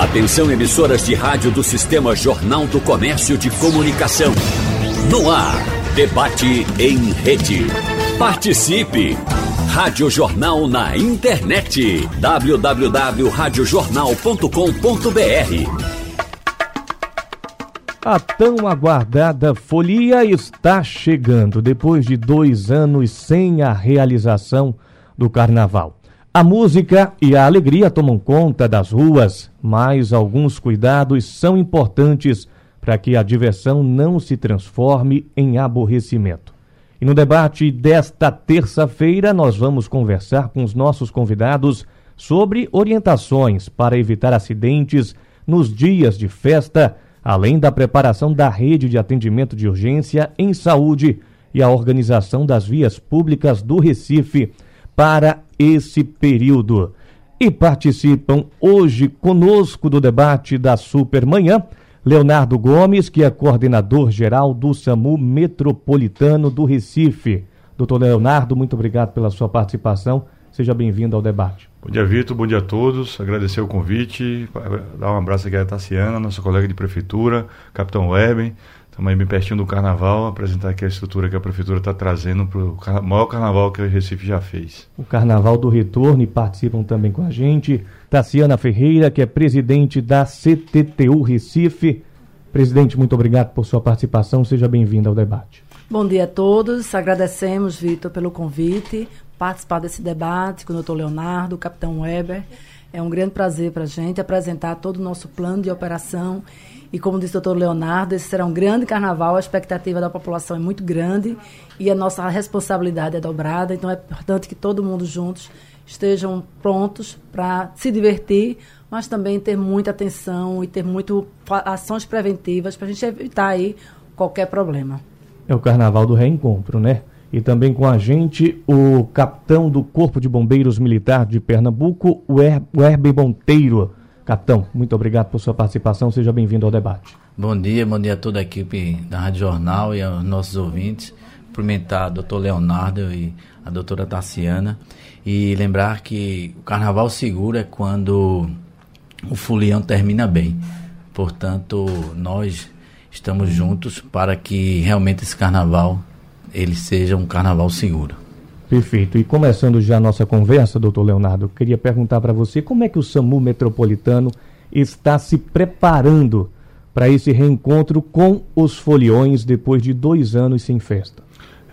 Atenção emissoras de rádio do Sistema Jornal do Comércio de Comunicação. No ar, debate em rede. Participe! Rádio Jornal na internet. www.radiojornal.com.br A tão aguardada folia está chegando depois de dois anos sem a realização do carnaval. A música e a alegria tomam conta das ruas, mas alguns cuidados são importantes para que a diversão não se transforme em aborrecimento. E no debate desta terça-feira, nós vamos conversar com os nossos convidados sobre orientações para evitar acidentes nos dias de festa, além da preparação da rede de atendimento de urgência em saúde e a organização das vias públicas do Recife para esse período. E participam hoje conosco do debate da Supermanhã Leonardo Gomes, que é coordenador geral do SAMU Metropolitano do Recife. Doutor Leonardo, muito obrigado pela sua participação. Seja bem-vindo ao debate. Bom dia, Vitor. Bom dia a todos. Agradecer o convite. Dar um abraço aqui à Tassiana, nossa colega de prefeitura, Capitão Weben. Estamos aí bem pertinho do carnaval, apresentar aqui a estrutura que a prefeitura está trazendo para o maior carnaval que o Recife já fez. O carnaval do retorno e participam também com a gente Tassiana Ferreira, que é presidente da CTTU Recife. Presidente, muito obrigado por sua participação. Seja bem-vindo ao debate. Bom dia a todos. Agradecemos, Vitor, pelo convite, participar desse debate com o doutor Leonardo, o capitão Weber. É um grande prazer para a gente apresentar todo o nosso plano de operação e como disse o doutor Leonardo, esse será um grande carnaval, a expectativa da população é muito grande e a nossa responsabilidade é dobrada, então é importante que todo mundo juntos estejam prontos para se divertir, mas também ter muita atenção e ter muito ações preventivas para a gente evitar aí qualquer problema. É o carnaval do reencontro, né? E também com a gente o capitão do Corpo de Bombeiros Militar de Pernambuco, o Herbie Monteiro. Capitão, muito obrigado por sua participação. Seja bem-vindo ao debate. Bom dia, bom dia a toda a equipe da Rádio Jornal e aos nossos ouvintes. Cumprimentar o doutor Leonardo e a doutora Tassiana. E lembrar que o carnaval seguro é quando o folião termina bem. Portanto, nós estamos juntos para que realmente esse carnaval ele seja um carnaval seguro. Perfeito. E começando já a nossa conversa, doutor Leonardo, queria perguntar para você como é que o SAMU Metropolitano está se preparando para esse reencontro com os foliões depois de dois anos sem festa.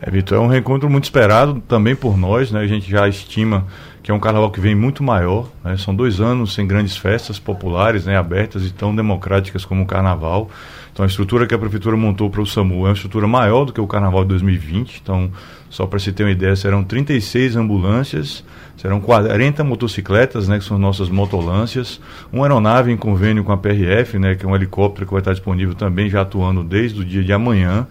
É, Vitor, é um reencontro muito esperado também por nós, né? A gente já estima que é um carnaval que vem muito maior, né? São dois anos sem grandes festas populares, né? Abertas e tão democráticas como o carnaval. Então a estrutura que a prefeitura montou para o SAMU é uma estrutura maior do que o carnaval de 2020. Então, só para se ter uma ideia, serão 36 ambulâncias, serão 40 motocicletas, né, que são nossas motolâncias, uma aeronave em convênio com a PRF, né, que é um helicóptero que vai estar disponível também já atuando desde o dia de amanhã.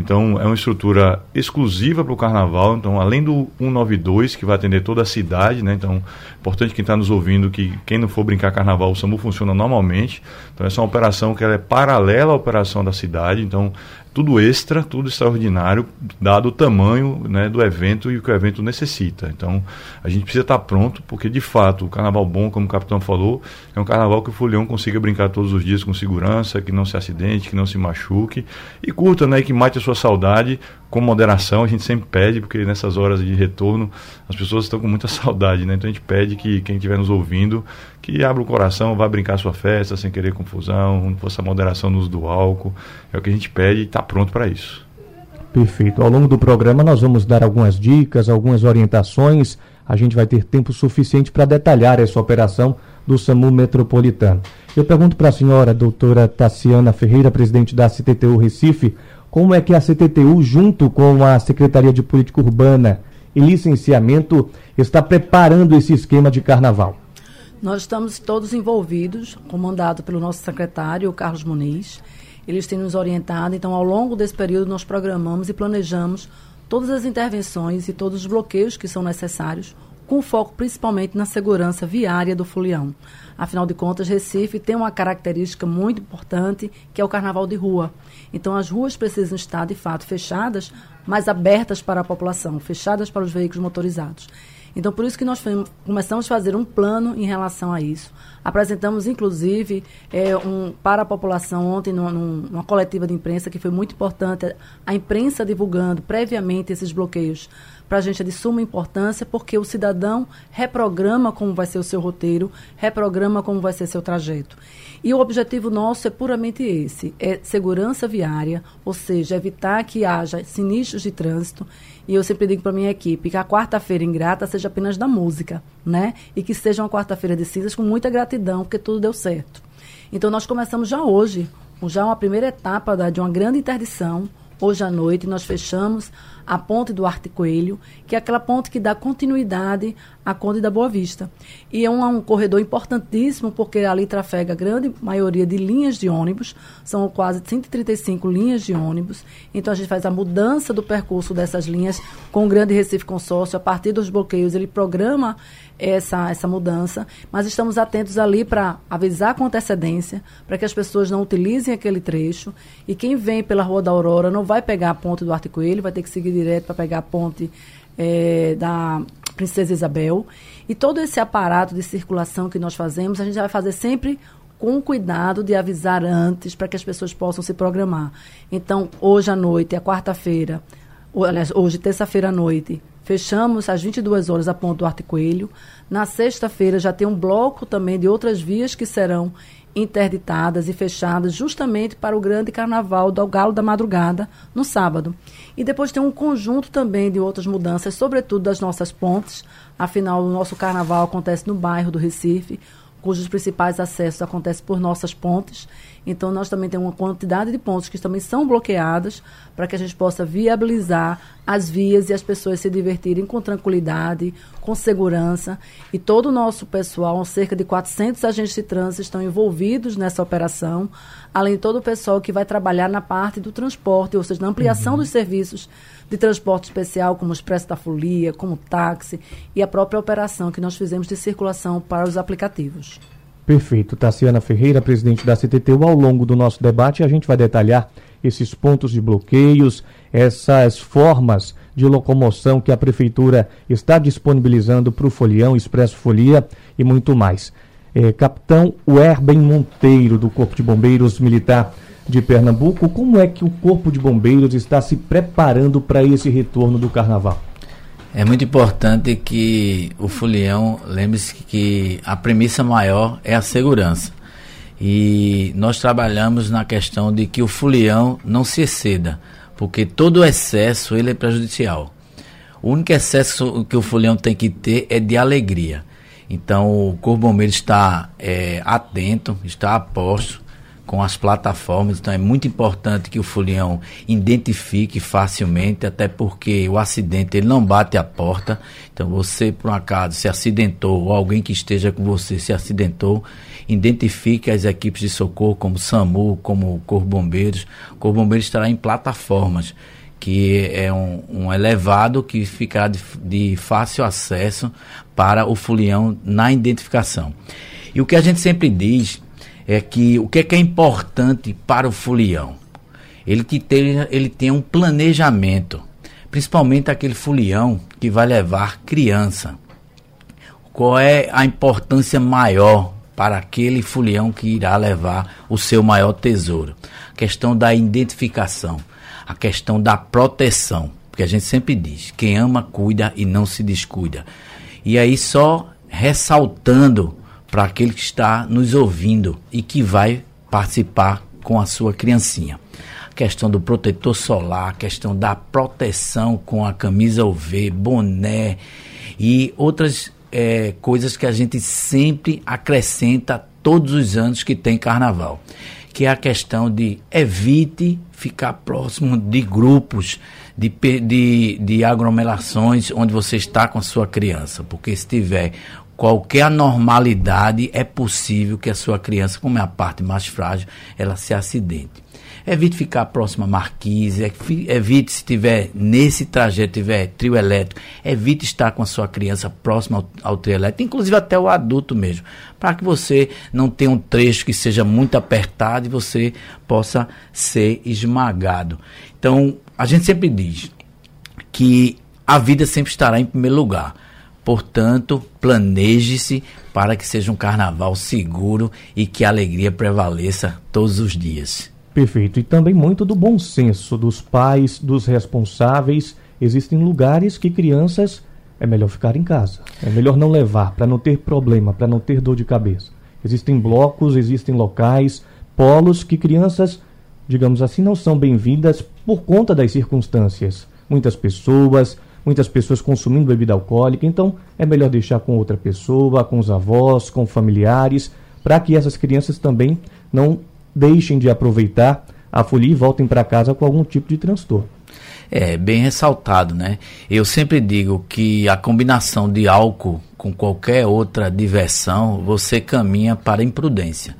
Então, é uma estrutura exclusiva para o carnaval. Então, além do 192, que vai atender toda a cidade, né? Então, importante quem está nos ouvindo que quem não for brincar carnaval, o SAMU funciona normalmente. Então, essa é uma operação que ela é paralela à operação da cidade. Então, tudo extra, tudo extraordinário, dado o tamanho né, do evento e o que o evento necessita. Então, a gente precisa estar pronto, porque de fato, o carnaval bom, como o capitão falou, é um carnaval que o folião consiga brincar todos os dias com segurança, que não se acidente, que não se machuque e curta, né, que mate a sua saudade com moderação. A gente sempre pede, porque nessas horas de retorno as pessoas estão com muita saudade, né? Então a gente pede que quem estiver nos ouvindo que abra o coração, vá brincar sua festa sem querer confusão, faça moderação no uso do álcool. É o que a gente pede e está pronto para isso. Perfeito. Ao longo do programa nós vamos dar algumas dicas, algumas orientações. A gente vai ter tempo suficiente para detalhar essa operação do SAMU Metropolitano. Eu pergunto para a senhora, doutora Tassiana Ferreira, presidente da CTTU Recife, como é que a CTTU, junto com a Secretaria de Política Urbana e Licenciamento, está preparando esse esquema de carnaval? Nós estamos todos envolvidos, comandado pelo nosso secretário, Carlos Muniz. Eles têm nos orientado, então, ao longo desse período, nós programamos e planejamos todas as intervenções e todos os bloqueios que são necessários, com foco principalmente na segurança viária do folião. Afinal de contas, Recife tem uma característica muito importante, que é o carnaval de rua. Então, as ruas precisam estar, de fato, fechadas, mas abertas para a população, fechadas para os veículos motorizados. Então, por isso que nós começamos a fazer um plano em relação a isso. Apresentamos, inclusive, é, um, para a população ontem, numa, numa coletiva de imprensa, que foi muito importante, a imprensa divulgando previamente esses bloqueios para a gente é de suma importância, porque o cidadão reprograma como vai ser o seu roteiro, reprograma como vai ser seu trajeto. E o objetivo nosso é puramente esse: é segurança viária, ou seja, evitar que haja sinistros de trânsito. E eu sempre digo para minha equipe que a quarta-feira ingrata seja apenas da música, né? E que seja uma quarta-feira de cinzas com muita gratidão, porque tudo deu certo. Então nós começamos já hoje, já uma primeira etapa da, de uma grande interdição. Hoje à noite nós fechamos a ponte do Arte Coelho, que é aquela ponte que dá continuidade à Conde da Boa Vista. E é um, um corredor importantíssimo, porque ali trafega a grande maioria de linhas de ônibus, são quase 135 linhas de ônibus. Então a gente faz a mudança do percurso dessas linhas com o Grande Recife Consórcio, a partir dos bloqueios, ele programa essa, essa mudança, mas estamos atentos ali para avisar com antecedência, para que as pessoas não utilizem aquele trecho. E quem vem pela Rua da Aurora não vai pegar a ponte do Arte Coelho, vai ter que seguir direto para pegar a ponte é, da Princesa Isabel. E todo esse aparato de circulação que nós fazemos, a gente vai fazer sempre com cuidado de avisar antes para que as pessoas possam se programar. Então, hoje à noite, é quarta-feira, aliás, hoje, terça-feira à noite, fechamos às 22 horas a ponto do Arte Coelho. Na sexta-feira já tem um bloco também de outras vias que serão interditadas e fechadas justamente para o grande carnaval do Galo da Madrugada no sábado. E depois tem um conjunto também de outras mudanças, sobretudo das nossas pontes. Afinal, o nosso carnaval acontece no bairro do Recife, cujos principais acessos acontecem por nossas pontes. Então, nós também temos uma quantidade de pontos que também são bloqueados para que a gente possa viabilizar as vias e as pessoas se divertirem com tranquilidade, com segurança. E todo o nosso pessoal, cerca de 400 agentes de trânsito, estão envolvidos nessa operação, além de todo o pessoal que vai trabalhar na parte do transporte, ou seja, na ampliação uhum. dos serviços de transporte especial, como o Expresso da Folia, como o táxi, e a própria operação que nós fizemos de circulação para os aplicativos. Perfeito. Tassiana Ferreira, presidente da CTTU, ao longo do nosso debate a gente vai detalhar esses pontos de bloqueios, essas formas de locomoção que a prefeitura está disponibilizando para o Folião, Expresso Folia e muito mais. É, Capitão Werben Monteiro, do Corpo de Bombeiros Militar de Pernambuco, como é que o Corpo de Bombeiros está se preparando para esse retorno do Carnaval? É muito importante que o folião lembre-se que a premissa maior é a segurança. E nós trabalhamos na questão de que o folião não se exceda, porque todo excesso ele é prejudicial. O único excesso que o folião tem que ter é de alegria. Então o Corpo Bombeiro está é, atento, está a posto com as plataformas. Então é muito importante que o folião identifique facilmente, até porque o acidente ele não bate a porta. Então você, por um acaso, se acidentou ou alguém que esteja com você se acidentou, identifique as equipes de socorro como SAMU, como Corpo Bombeiros. O Corpo Bombeiros estará em plataformas que é um, um elevado que ficará de, de fácil acesso para o folião na identificação. E o que a gente sempre diz é que o que é, que é importante para o folião? Ele que tem, ele tem um planejamento, principalmente aquele folião que vai levar criança. Qual é a importância maior para aquele folião que irá levar o seu maior tesouro? A questão da identificação, a questão da proteção, porque a gente sempre diz: quem ama cuida e não se descuida. E aí só ressaltando para aquele que está nos ouvindo e que vai participar com a sua criancinha. A questão do protetor solar, a questão da proteção com a camisa UV, boné e outras é, coisas que a gente sempre acrescenta todos os anos que tem carnaval. Que é a questão de evite ficar próximo de grupos, de, de, de aglomerações onde você está com a sua criança. Porque se tiver qualquer anormalidade, é possível que a sua criança, como é a parte mais frágil, ela se acidente. Evite ficar próximo à marquise, evite se tiver nesse trajeto, tiver trio elétrico, evite estar com a sua criança próximo ao, ao trio elétrico, inclusive até o adulto mesmo, para que você não tenha um trecho que seja muito apertado e você possa ser esmagado. Então, a gente sempre diz que a vida sempre estará em primeiro lugar Portanto, planeje-se para que seja um carnaval seguro e que a alegria prevaleça todos os dias. Perfeito. E também muito do bom senso dos pais, dos responsáveis. Existem lugares que crianças é melhor ficar em casa. É melhor não levar para não ter problema, para não ter dor de cabeça. Existem blocos, existem locais, polos que crianças, digamos assim, não são bem-vindas por conta das circunstâncias. Muitas pessoas, muitas pessoas consumindo bebida alcoólica, então é melhor deixar com outra pessoa, com os avós, com familiares, para que essas crianças também não deixem de aproveitar a folia e voltem para casa com algum tipo de transtorno. É, bem ressaltado, né? Eu sempre digo que a combinação de álcool com qualquer outra diversão, você caminha para a imprudência.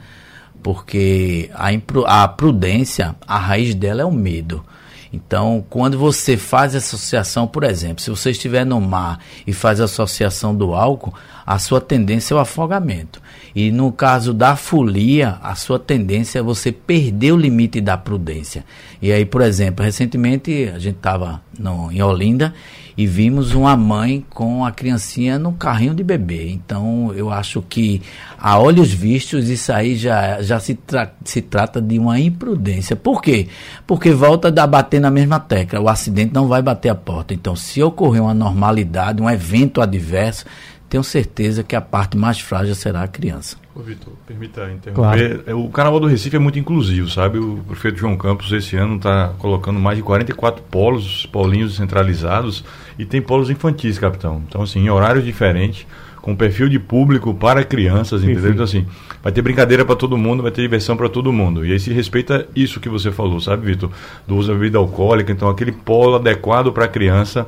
Porque a, impru a prudência, a raiz dela é o medo. Então, quando você faz associação, por exemplo, se você estiver no mar e faz associação do álcool, a sua tendência é o afogamento. E no caso da folia, a sua tendência é você perder o limite da prudência. E aí, por exemplo, recentemente a gente estava em Olinda e vimos uma mãe com a criancinha no carrinho de bebê. Então, eu acho que a olhos vistos isso aí já, já se, tra se trata de uma imprudência. Por quê? Porque volta a bater na mesma tecla. O acidente não vai bater a porta. Então, se ocorrer uma normalidade, um evento adverso, tenho certeza que a parte mais frágil será a criança. Ô, Vitor, permita interromper. Claro. É, o Carnaval do Recife é muito inclusivo, sabe? O prefeito João Campos esse ano está colocando mais de 44 polos, polinhos centralizados, e tem polos infantis, capitão. Então, assim, em horários diferentes, com perfil de público para crianças, entendeu? Então, assim, vai ter brincadeira para todo mundo, vai ter diversão para todo mundo. E aí se respeita isso que você falou, sabe, Vitor? Do uso da bebida alcoólica, então aquele polo adequado para a criança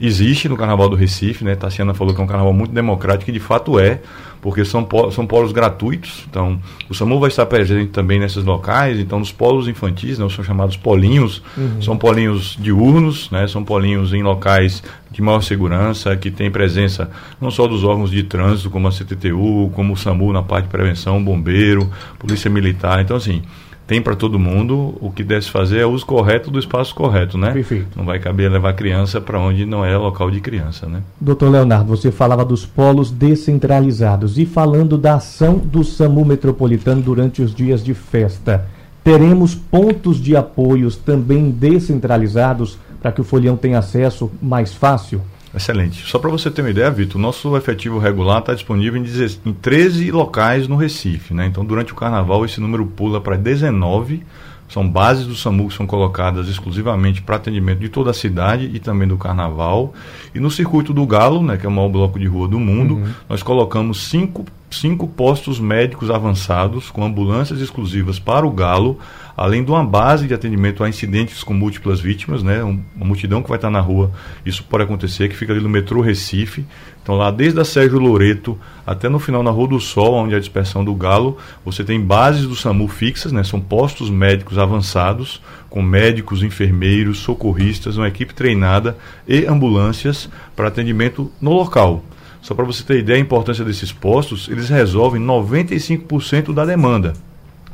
existe no Carnaval do Recife, né? Tassiana falou que é um carnaval muito democrático, e de fato é, porque são, são polos gratuitos. Então, o SAMU vai estar presente também nesses locais. Então, nos polos infantis, né, são chamados polinhos, uhum. são polinhos diurnos, né? São polinhos em locais de maior segurança, que tem presença não só dos órgãos de trânsito, como a CTTU, como o SAMU na parte de prevenção, bombeiro, polícia militar. Então, assim, tem para todo mundo, o que deve fazer é o uso correto do espaço correto, né? Perfeito. Não vai caber levar criança para onde não é local de criança, né? Doutor Leonardo, você falava dos polos descentralizados e falando da ação do SAMU Metropolitano durante os dias de festa. Teremos pontos de apoios também descentralizados para que o folião tenha acesso mais fácil? Excelente. Só para você ter uma ideia, Vitor, o nosso efetivo regular está disponível em, em 13 locais no Recife. Né? Então, durante o carnaval, esse número pula para 19. São bases do SAMU que são colocadas exclusivamente para atendimento de toda a cidade e também do carnaval. E no circuito do Galo, né, que é o maior bloco de rua do mundo, uhum. nós colocamos cinco, cinco postos médicos avançados com ambulâncias exclusivas para o Galo além de uma base de atendimento a incidentes com múltiplas vítimas, né? uma multidão que vai estar na rua, isso pode acontecer, que fica ali no metrô Recife. Então lá desde a Sérgio Loreto até no final na Rua do Sol, onde é a dispersão do Galo, você tem bases do SAMU fixas, né? São postos médicos avançados, com médicos, enfermeiros, socorristas, uma equipe treinada e ambulâncias para atendimento no local. Só para você ter ideia da importância desses postos, eles resolvem 95% da demanda.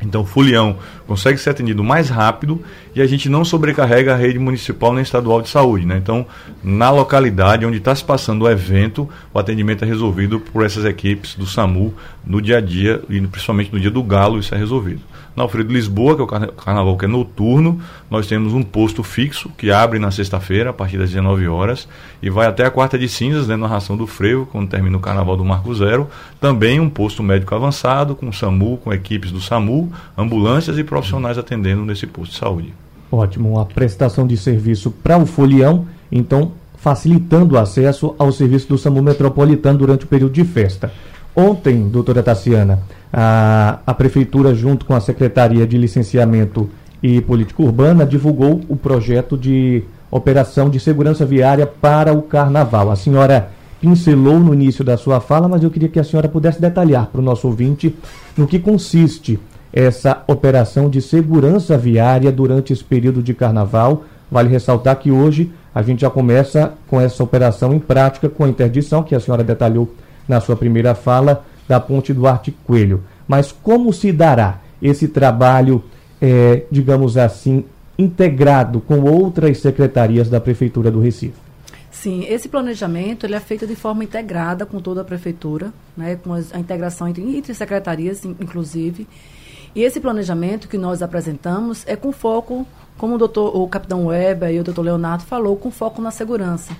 Então, o Fulião consegue ser atendido mais rápido e a gente não sobrecarrega a rede municipal nem estadual de saúde. Né? Então, na localidade onde está se passando o evento, o atendimento é resolvido por essas equipes do SAMU no dia a dia e principalmente no dia do Galo, isso é resolvido. Na Alfredo Lisboa, que é o carnaval que é noturno, nós temos um posto fixo que abre na sexta-feira, a partir das 19 horas, e vai até a quarta de cinzas, né, na ração do frevo, quando termina o carnaval do Marco Zero. Também um posto médico avançado, com SAMU, com equipes do SAMU, ambulâncias e profissionais atendendo nesse posto de saúde. Ótimo, a prestação de serviço para o folião, então facilitando o acesso ao serviço do SAMU Metropolitano durante o período de festa. Ontem, doutora Tassiana, a, a Prefeitura, junto com a Secretaria de Licenciamento e Política Urbana, divulgou o projeto de operação de segurança viária para o Carnaval. A senhora pincelou no início da sua fala, mas eu queria que a senhora pudesse detalhar para o nosso ouvinte no que consiste essa operação de segurança viária durante esse período de carnaval. Vale ressaltar que hoje a gente já começa com essa operação em prática com a interdição que a senhora detalhou na sua primeira fala da Ponte Duarte Coelho. Mas como se dará esse trabalho, é, digamos assim, integrado com outras secretarias da Prefeitura do Recife? Sim, esse planejamento ele é feito de forma integrada com toda a prefeitura, né, com a integração entre, entre secretarias, inclusive. E esse planejamento que nós apresentamos é com foco, como o, doutor, o capitão Weber e o doutor Leonardo falou, com foco na segurança.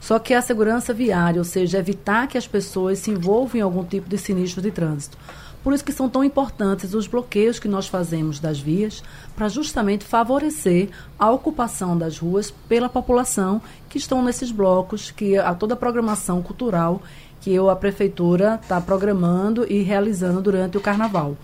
Só que a segurança viária, ou seja, evitar que as pessoas se envolvam em algum tipo de sinistro de trânsito. Por isso que são tão importantes os bloqueios que nós fazemos das vias, para justamente favorecer a ocupação das ruas pela população que estão nesses blocos, que a toda a programação cultural que eu, a prefeitura está programando e realizando durante o carnaval.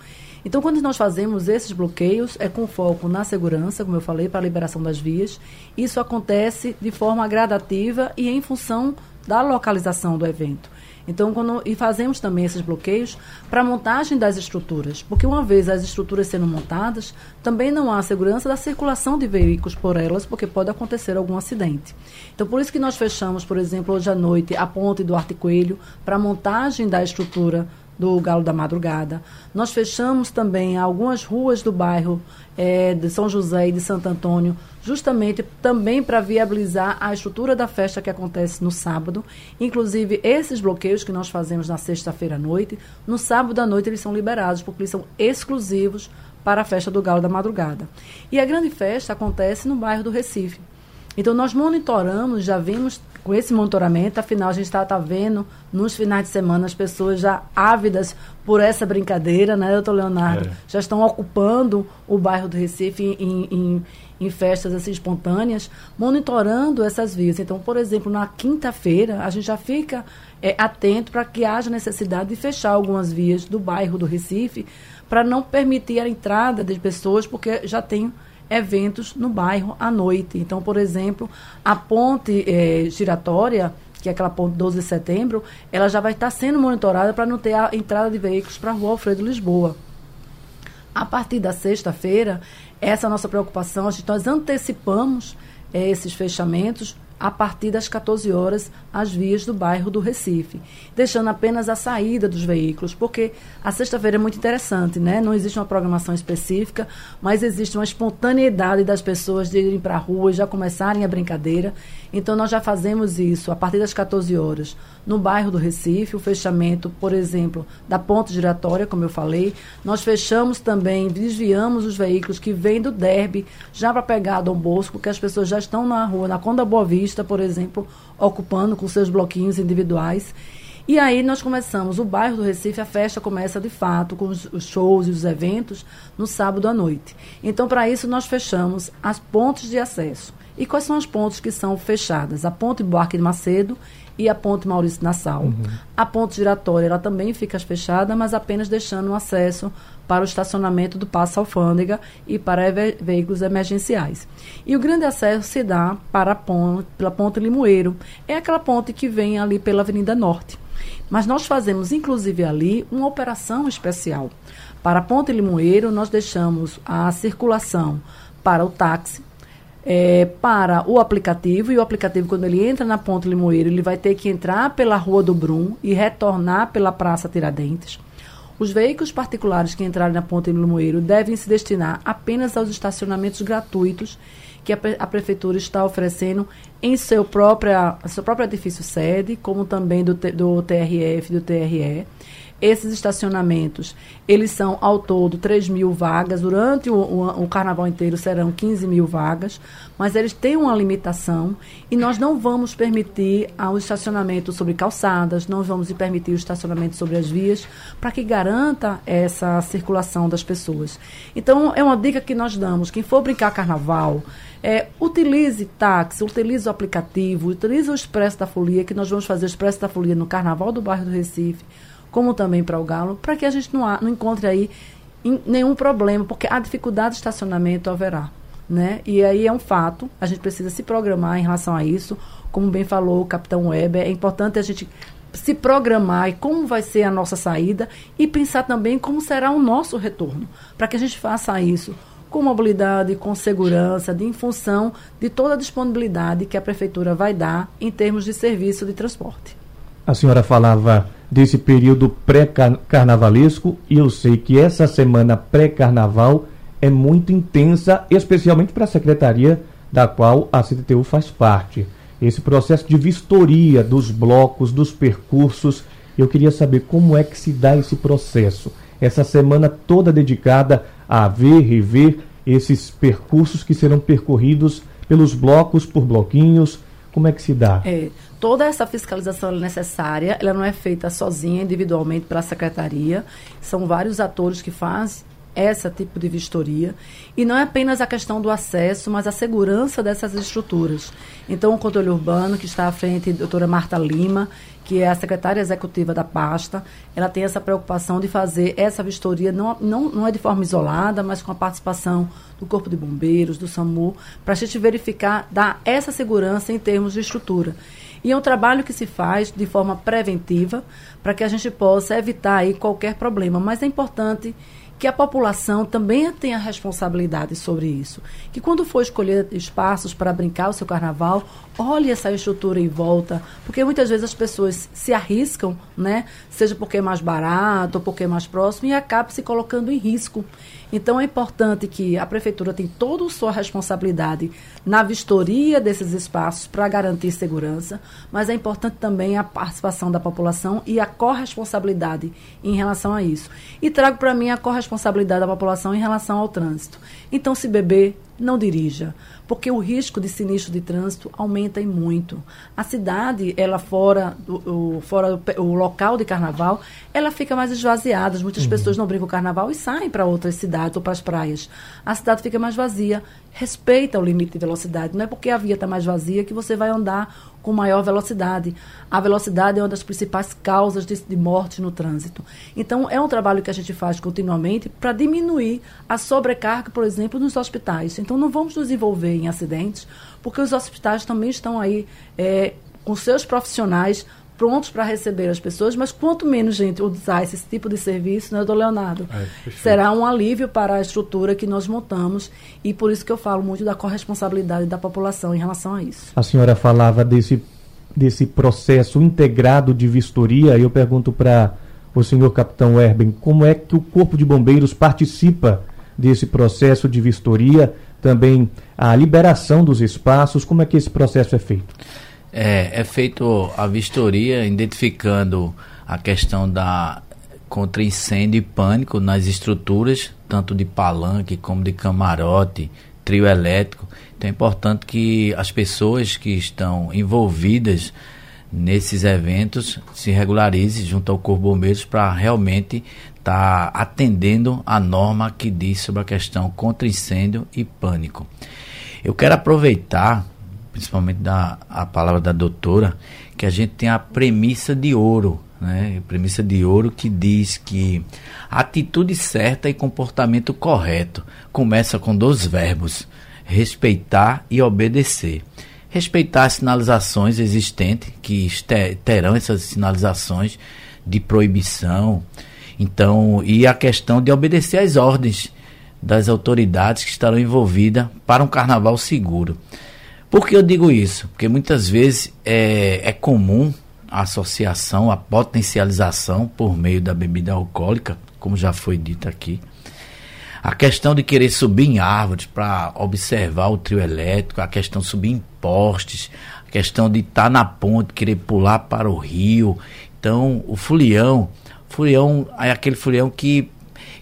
Então, quando nós fazemos esses bloqueios, é com foco na segurança, como eu falei, para a liberação das vias. Isso acontece de forma gradativa e em função da localização do evento. Então, quando, e fazemos também esses bloqueios para a montagem das estruturas, porque uma vez as estruturas sendo montadas, também não há segurança da circulação de veículos por elas, porque pode acontecer algum acidente. Então, por isso que nós fechamos, por exemplo, hoje à noite, a ponte do Arte Coelho para a montagem da estrutura do Galo da Madrugada. Nós fechamos também algumas ruas do bairro é, de São José e de Santo Antônio, justamente também para viabilizar a estrutura da festa que acontece no sábado. Inclusive, esses bloqueios que nós fazemos na sexta-feira à noite, no sábado à noite eles são liberados, porque eles são exclusivos para a festa do Galo da Madrugada. E a grande festa acontece no bairro do Recife. Então, nós monitoramos, já vimos com esse monitoramento, afinal, a gente está tá vendo nos finais de semana as pessoas já ávidas por essa brincadeira, né, doutor Leonardo? É. Já estão ocupando o bairro do Recife em, em, em, festas assim, espontâneas, monitorando essas vias. Então, por exemplo, na quinta-feira, a gente já fica é, atento para que haja necessidade de fechar algumas vias do bairro do Recife para não permitir a entrada de pessoas, porque já tem eventos no bairro à noite. Então, por exemplo, a ponte é, giratória, que é aquela ponte 12 de setembro, ela já vai estar sendo monitorada para não ter a entrada de veículos para a rua Alfredo Lisboa. A partir da sexta-feira, essa é a nossa preocupação, nós antecipamos é, esses fechamentos a partir das 14 horas as vias do bairro do Recife, deixando apenas a saída dos veículos, porque a sexta-feira é muito interessante, né? Não existe uma programação específica, mas existe uma espontaneidade das pessoas de irem para a rua e já começarem a brincadeira. Então nós já fazemos isso a partir das 14 horas no bairro do Recife, o fechamento, por exemplo, da ponte giratória, como eu falei. Nós fechamos também, desviamos os veículos que vêm do Derby já para pegar Dom Bosco, porque as pessoas já estão na rua, na Conda Boa Vista, por exemplo, ocupando com seus bloquinhos individuais. E aí nós começamos, o bairro do Recife, a festa começa de fato com os, os shows e os eventos no sábado à noite. Então, para isso, nós fechamos as pontes de acesso. E quais são as pontes que são fechadas? A ponte Buarque de Macedo e a ponte Maurício Nassau. Uhum. A ponte giratória ela também fica fechada, mas apenas deixando um acesso para o estacionamento do Passo Alfândega e para ve veículos emergenciais. E o grande acesso se dá para a ponte, pela ponte Limoeiro. É aquela ponte que vem ali pela Avenida Norte. Mas nós fazemos, inclusive, ali uma operação especial. Para a ponte Limoeiro, nós deixamos a circulação para o táxi, é, para o aplicativo, e o aplicativo, quando ele entra na Ponte Limoeiro, ele vai ter que entrar pela Rua do Brum e retornar pela Praça Tiradentes. Os veículos particulares que entrarem na Ponte Limoeiro devem se destinar apenas aos estacionamentos gratuitos que a, a Prefeitura está oferecendo em seu, própria, seu próprio edifício sede, como também do, do TRF e do TRE. Esses estacionamentos, eles são ao todo 3 mil vagas, durante o, o, o, carnaval inteiro serão 15 mil vagas, mas eles têm uma limitação e nós não vamos permitir o estacionamento sobre calçadas, não vamos permitir o estacionamento sobre as vias, para que garanta essa circulação das pessoas. Então, é uma dica que nós damos, quem for brincar carnaval, é, utilize táxi, utilize o aplicativo, utilize o Expresso da Folia, que nós vamos fazer o Expresso da Folia no Carnaval do Bairro do Recife, como também para o Galo, para que a gente não, há, não encontre aí nenhum problema, porque a dificuldade de estacionamento haverá. Né? E aí é um fato, a gente precisa se programar em relação a isso. Como bem falou o capitão Weber, é importante a gente se programar e como vai ser a nossa saída e pensar também como será o nosso retorno, para que a gente faça isso com mobilidade, com segurança, de, em função de toda a disponibilidade que a prefeitura vai dar em termos de serviço de transporte. A senhora falava desse período pré-carnavalesco e eu sei que essa semana pré-carnaval é muito intensa, especialmente para a secretaria da qual a CTTU faz parte. esse processo de vistoria dos blocos, dos percursos. Eu queria saber como é que se dá esse processo. Essa semana toda dedicada a ver, rever esses percursos que serão percorridos pelos blocos, por bloquinhos. Como é que se dá? É, toda essa fiscalização é necessária, ela não é feita sozinha, individualmente pela secretaria. São vários atores que fazem esse tipo de vistoria. E não é apenas a questão do acesso, mas a segurança dessas estruturas. Então, o controle urbano, que está à frente, a doutora Marta Lima, que é a secretária executiva da pasta, ela tem essa preocupação de fazer essa vistoria, não, não, não é de forma isolada, mas com a participação do Corpo de Bombeiros, do SAMU, para a gente verificar, dar essa segurança em termos de estrutura. E é um trabalho que se faz de forma preventiva, para que a gente possa evitar aí qualquer problema. Mas é importante que a população também tenha responsabilidade sobre isso. Que quando for escolher espaços para brincar o seu carnaval, olhe essa estrutura em volta, porque muitas vezes as pessoas se arriscam, né? Seja porque é mais barato ou porque é mais próximo e acaba se colocando em risco. Então é importante que a prefeitura tenha toda a sua responsabilidade na vistoria desses espaços para garantir segurança, mas é importante também a participação da população e a corresponsabilidade em relação a isso. E trago para mim a corresponsabilidade da população em relação ao trânsito. Então, se beber, não dirija, porque o risco de sinistro de trânsito aumenta em muito. A cidade, ela fora, o, fora o local de carnaval, ela fica mais esvaziada. Muitas uhum. pessoas não brincam o carnaval e saem para outras cidades ou para as praias. A cidade fica mais vazia. Respeita o limite de velocidade. Não é porque a via está mais vazia que você vai andar com maior velocidade. A velocidade é uma das principais causas de, de morte no trânsito. Então, é um trabalho que a gente faz continuamente para diminuir a sobrecarga, por exemplo, nos hospitais. Então, não vamos nos envolver em acidentes, porque os hospitais também estão aí é, com seus profissionais prontos para receber as pessoas, mas quanto menos gente usar esse tipo de serviço, né, doutor Leonardo, é, será um alívio para a estrutura que nós montamos e por isso que eu falo muito da corresponsabilidade da população em relação a isso. A senhora falava desse, desse processo integrado de vistoria, eu pergunto para o senhor capitão Erben, como é que o Corpo de Bombeiros participa desse processo de vistoria, também a liberação dos espaços, como é que esse processo é feito? É, é feito a vistoria identificando a questão da contra incêndio e pânico nas estruturas, tanto de palanque como de camarote, trio elétrico. Então é importante que as pessoas que estão envolvidas nesses eventos se regularizem junto ao Corpo Bombeiros para realmente estar tá atendendo a norma que diz sobre a questão contra incêndio e pânico. Eu quero aproveitar principalmente da a palavra da doutora, que a gente tem a premissa de ouro, né? Premissa de ouro que diz que atitude certa e comportamento correto começa com dois verbos: respeitar e obedecer. Respeitar as sinalizações existentes, que terão essas sinalizações de proibição. Então, e a questão de obedecer às ordens das autoridades que estarão envolvidas para um carnaval seguro. Por que eu digo isso? Porque muitas vezes é, é comum a associação, a potencialização por meio da bebida alcoólica, como já foi dito aqui. A questão de querer subir em árvores para observar o trio elétrico, a questão de subir em postes, a questão de estar tá na ponte, querer pular para o rio. Então, o fulião, fulião é aquele fulião que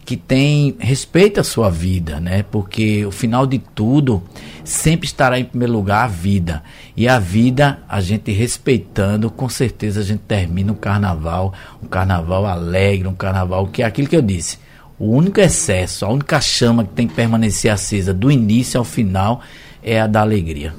que tem respeita a sua vida, né? Porque o final de tudo sempre estará em primeiro lugar a vida. E a vida, a gente respeitando, com certeza a gente termina um carnaval, um carnaval alegre, um carnaval que é aquilo que eu disse. O único excesso, a única chama que tem que permanecer acesa do início ao final é a da alegria.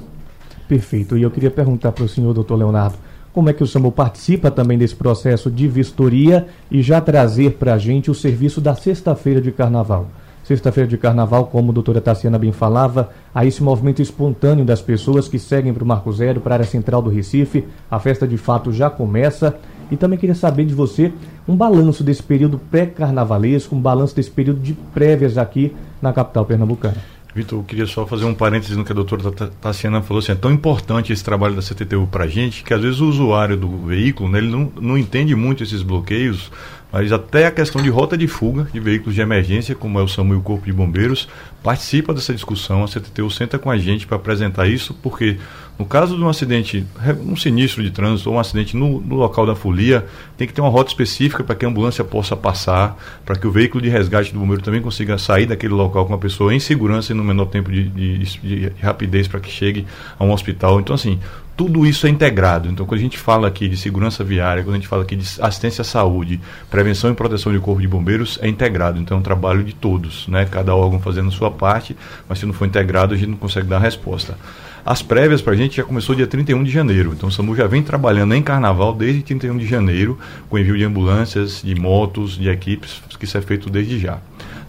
Perfeito. E eu queria perguntar para o senhor, doutor Leonardo, como é que o SAMU participa também desse processo de vistoria e já trazer para a gente o serviço da sexta-feira de carnaval. Sexta-feira de carnaval, como a doutora Tassiana bem falava, há esse movimento espontâneo das pessoas que seguem para o Marco Zero, para a área central do Recife. A festa de fato já começa. E também queria saber de você um balanço desse período pré-carnavalesco, um balanço desse período de prévias aqui na capital pernambucana. Vitor, eu queria só fazer um parênteses no que a doutora Tassiana falou. Assim, é tão importante esse trabalho da CTTU para a gente que às vezes o usuário do veículo né, ele não, não entende muito esses bloqueios, mas até a questão de rota de fuga de veículos de emergência, como é o SAMU e o Corpo de Bombeiros, participa dessa discussão. A CTTU senta com a gente para apresentar isso, porque No caso de um acidente, um sinistro de trânsito ou um acidente no, no local da folia, tem que ter uma rota específica para que a ambulância possa passar, para que o veículo de resgate do bombeiro também consiga sair daquele local com a pessoa em segurança e no menor tempo de, de, de rapidez para que chegue a um hospital. Então, assim, tudo isso é integrado. Então, quando a gente fala aqui de segurança viária, quando a gente fala aqui de assistência à saúde, prevenção e proteção de corpo de bombeiros, é integrado. Então, é um trabalho de todos, né? Cada órgão fazendo a sua parte, mas se não for integrado, a gente não consegue dar resposta. As prévias para a gente já começou dia 31 de janeiro. Então, o SAMU já vem trabalhando em carnaval desde 31 de janeiro, com envio de ambulâncias, de motos, de equipes, que isso é feito desde já.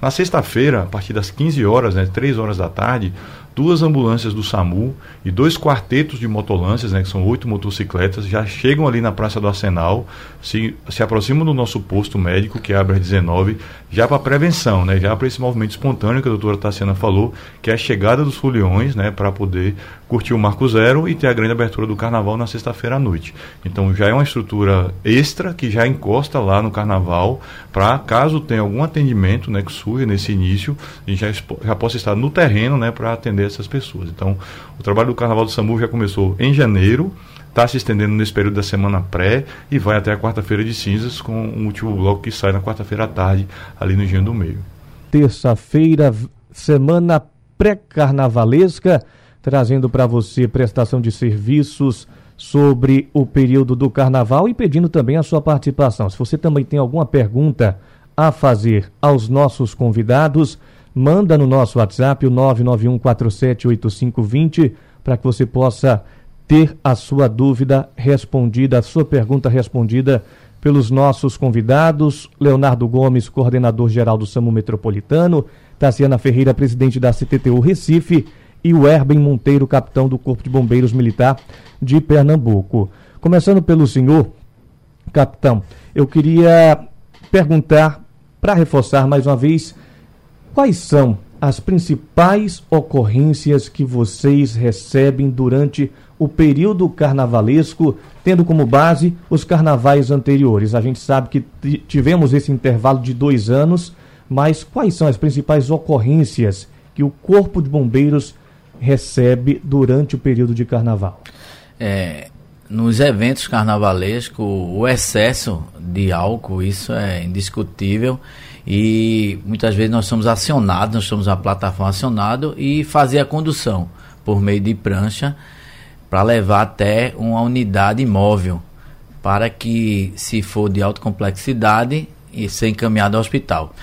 Na sexta-feira, a partir das 15 horas, né, 3 horas da tarde, duas ambulâncias do SAMU e dois quartetos de motolâncias, né, que são oito motocicletas, já chegam ali na Praça do Arsenal, se, se aproximam do nosso posto médico, que abre às 19, já para prevenção, né, já para esse movimento espontâneo que a doutora Tassiana falou, que é a chegada dos foliões, né, para poder curtir o Marco Zero e ter a grande abertura do Carnaval na sexta-feira à noite. Então já é uma estrutura extra que já encosta lá no Carnaval, para caso tenha algum atendimento né, que surja nesse início, a gente já, já possa estar no terreno né, para atender essas pessoas. Então, o trabalho do Carnaval do SAMU já começou em janeiro, está se estendendo nesse período da semana pré e vai até a quarta-feira de cinzas, com o último bloco que sai na quarta-feira à tarde, ali no Engenho do Meio. Terça-feira, semana pré-carnavalesca, trazendo para você prestação de serviços sobre o período do carnaval e pedindo também a sua participação. Se você também tem alguma pergunta a fazer aos nossos convidados, manda no nosso WhatsApp o 991478520 para que você possa ter a sua dúvida respondida, a sua pergunta respondida pelos nossos convidados, Leonardo Gomes, coordenador geral do SAMU Metropolitano, Tassiana Ferreira, presidente da CTTU Recife, e o Erben Monteiro, capitão do Corpo de Bombeiros Militar de Pernambuco. Começando pelo senhor, capitão, eu queria perguntar, para reforçar mais uma vez, Quais são as principais ocorrências que vocês recebem durante o período carnavalesco, tendo como base os carnavais anteriores? A gente sabe que tivemos esse intervalo de dois anos, mas quais são as principais ocorrências que o Corpo de Bombeiros recebe durante o período de carnaval? É, nos eventos carnavalescos, o excesso de álcool, isso é indiscutível e muitas vezes nós somos acionados, nós somos a plataforma acionado e fazer a condução por meio de prancha para levar até uma unidade móvel para que, se for de alta complexidade, e ser encaminhado ao hospital.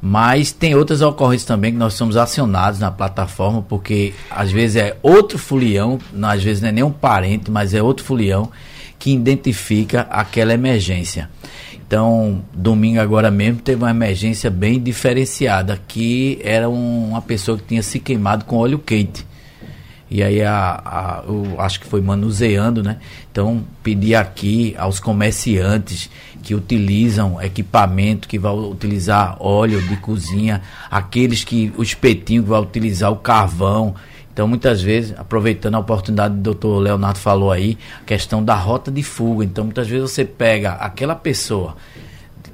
Mas tem outras ocorrências também que nós somos acionados na plataforma, porque às vezes é outro fulião, às vezes não é nem um parente, mas é outro fulião que identifica aquela emergência. Então, domingo agora mesmo teve uma emergência bem diferenciada, que era um, uma pessoa que tinha se queimado com óleo quente. E aí a, a, eu acho que foi manuseando, né? Então pedi aqui aos comerciantes que utilizam equipamento, que vão utilizar óleo de cozinha, aqueles que o espetinho que vai utilizar o carvão. Então, muitas vezes, aproveitando a oportunidade que o doutor Leonardo falou aí, a questão da rota de fuga. Então, muitas vezes você pega aquela pessoa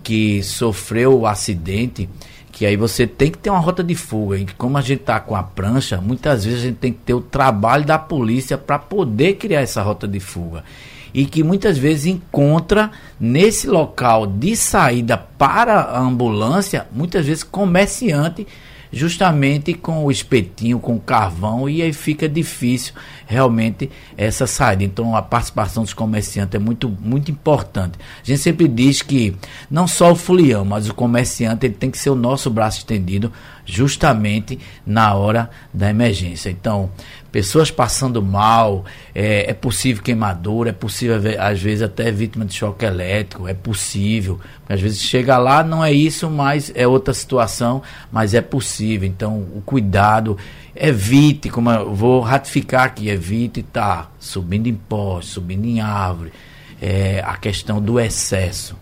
que sofreu o acidente, que aí você tem que ter uma rota de fuga. E como a gente está com a prancha, muitas vezes a gente tem que ter o trabalho da polícia para poder criar essa rota de fuga. E que muitas vezes encontra nesse local de saída para a ambulância, muitas vezes comerciante justamente com o espetinho, com o carvão, e aí fica difícil realmente essa saída. Então a participação dos comerciantes é muito, muito importante. A gente sempre diz que não só o fulião, mas o comerciante ele tem que ser o nosso braço estendido justamente na hora da emergência. Então, pessoas passando mal, é, é, possível queimadura, é possível, às vezes, até vítima de choque elétrico, é possível. Às vezes chega lá, não é isso, mas é outra situação, mas é possível. Então, o cuidado, evite, como eu vou ratificar aqui, evite estar tá subindo em poste, subindo em árvore, é, a questão do excesso.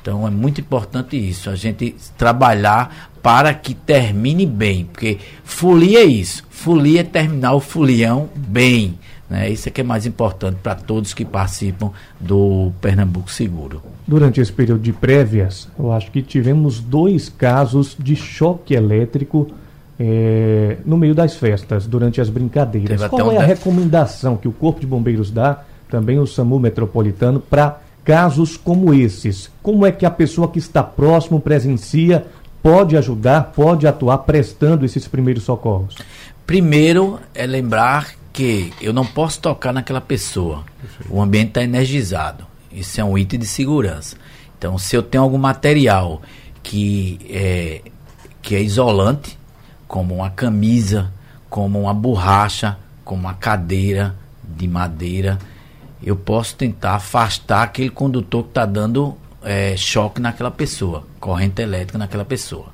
Então é muito importante isso, a gente trabalhar para que termine bem, porque folia é isso, folia é terminar o folião bem. Né? Isso é que é mais importante para todos que participam do Pernambuco Seguro. Durante esse período de prévias, eu acho que tivemos dois casos de choque elétrico é, no meio das festas, durante as brincadeiras. Qual é a recomendação que o Corpo de Bombeiros dá, também o SAMU Metropolitano, para casos como esses? Como é que a pessoa que está próximo presencia, pode ajudar, pode atuar prestando esses primeiros socorros? Primeiro é lembrar que eu não posso tocar naquela pessoa. O ambiente está energizado. Isso é um item de segurança. Então, se eu tenho algum material que é, que é isolante, como uma camisa, como uma borracha, como uma cadeira de madeira, eu posso tentar afastar aquele condutor que está dando é, choque naquela pessoa, corrente elétrica naquela pessoa.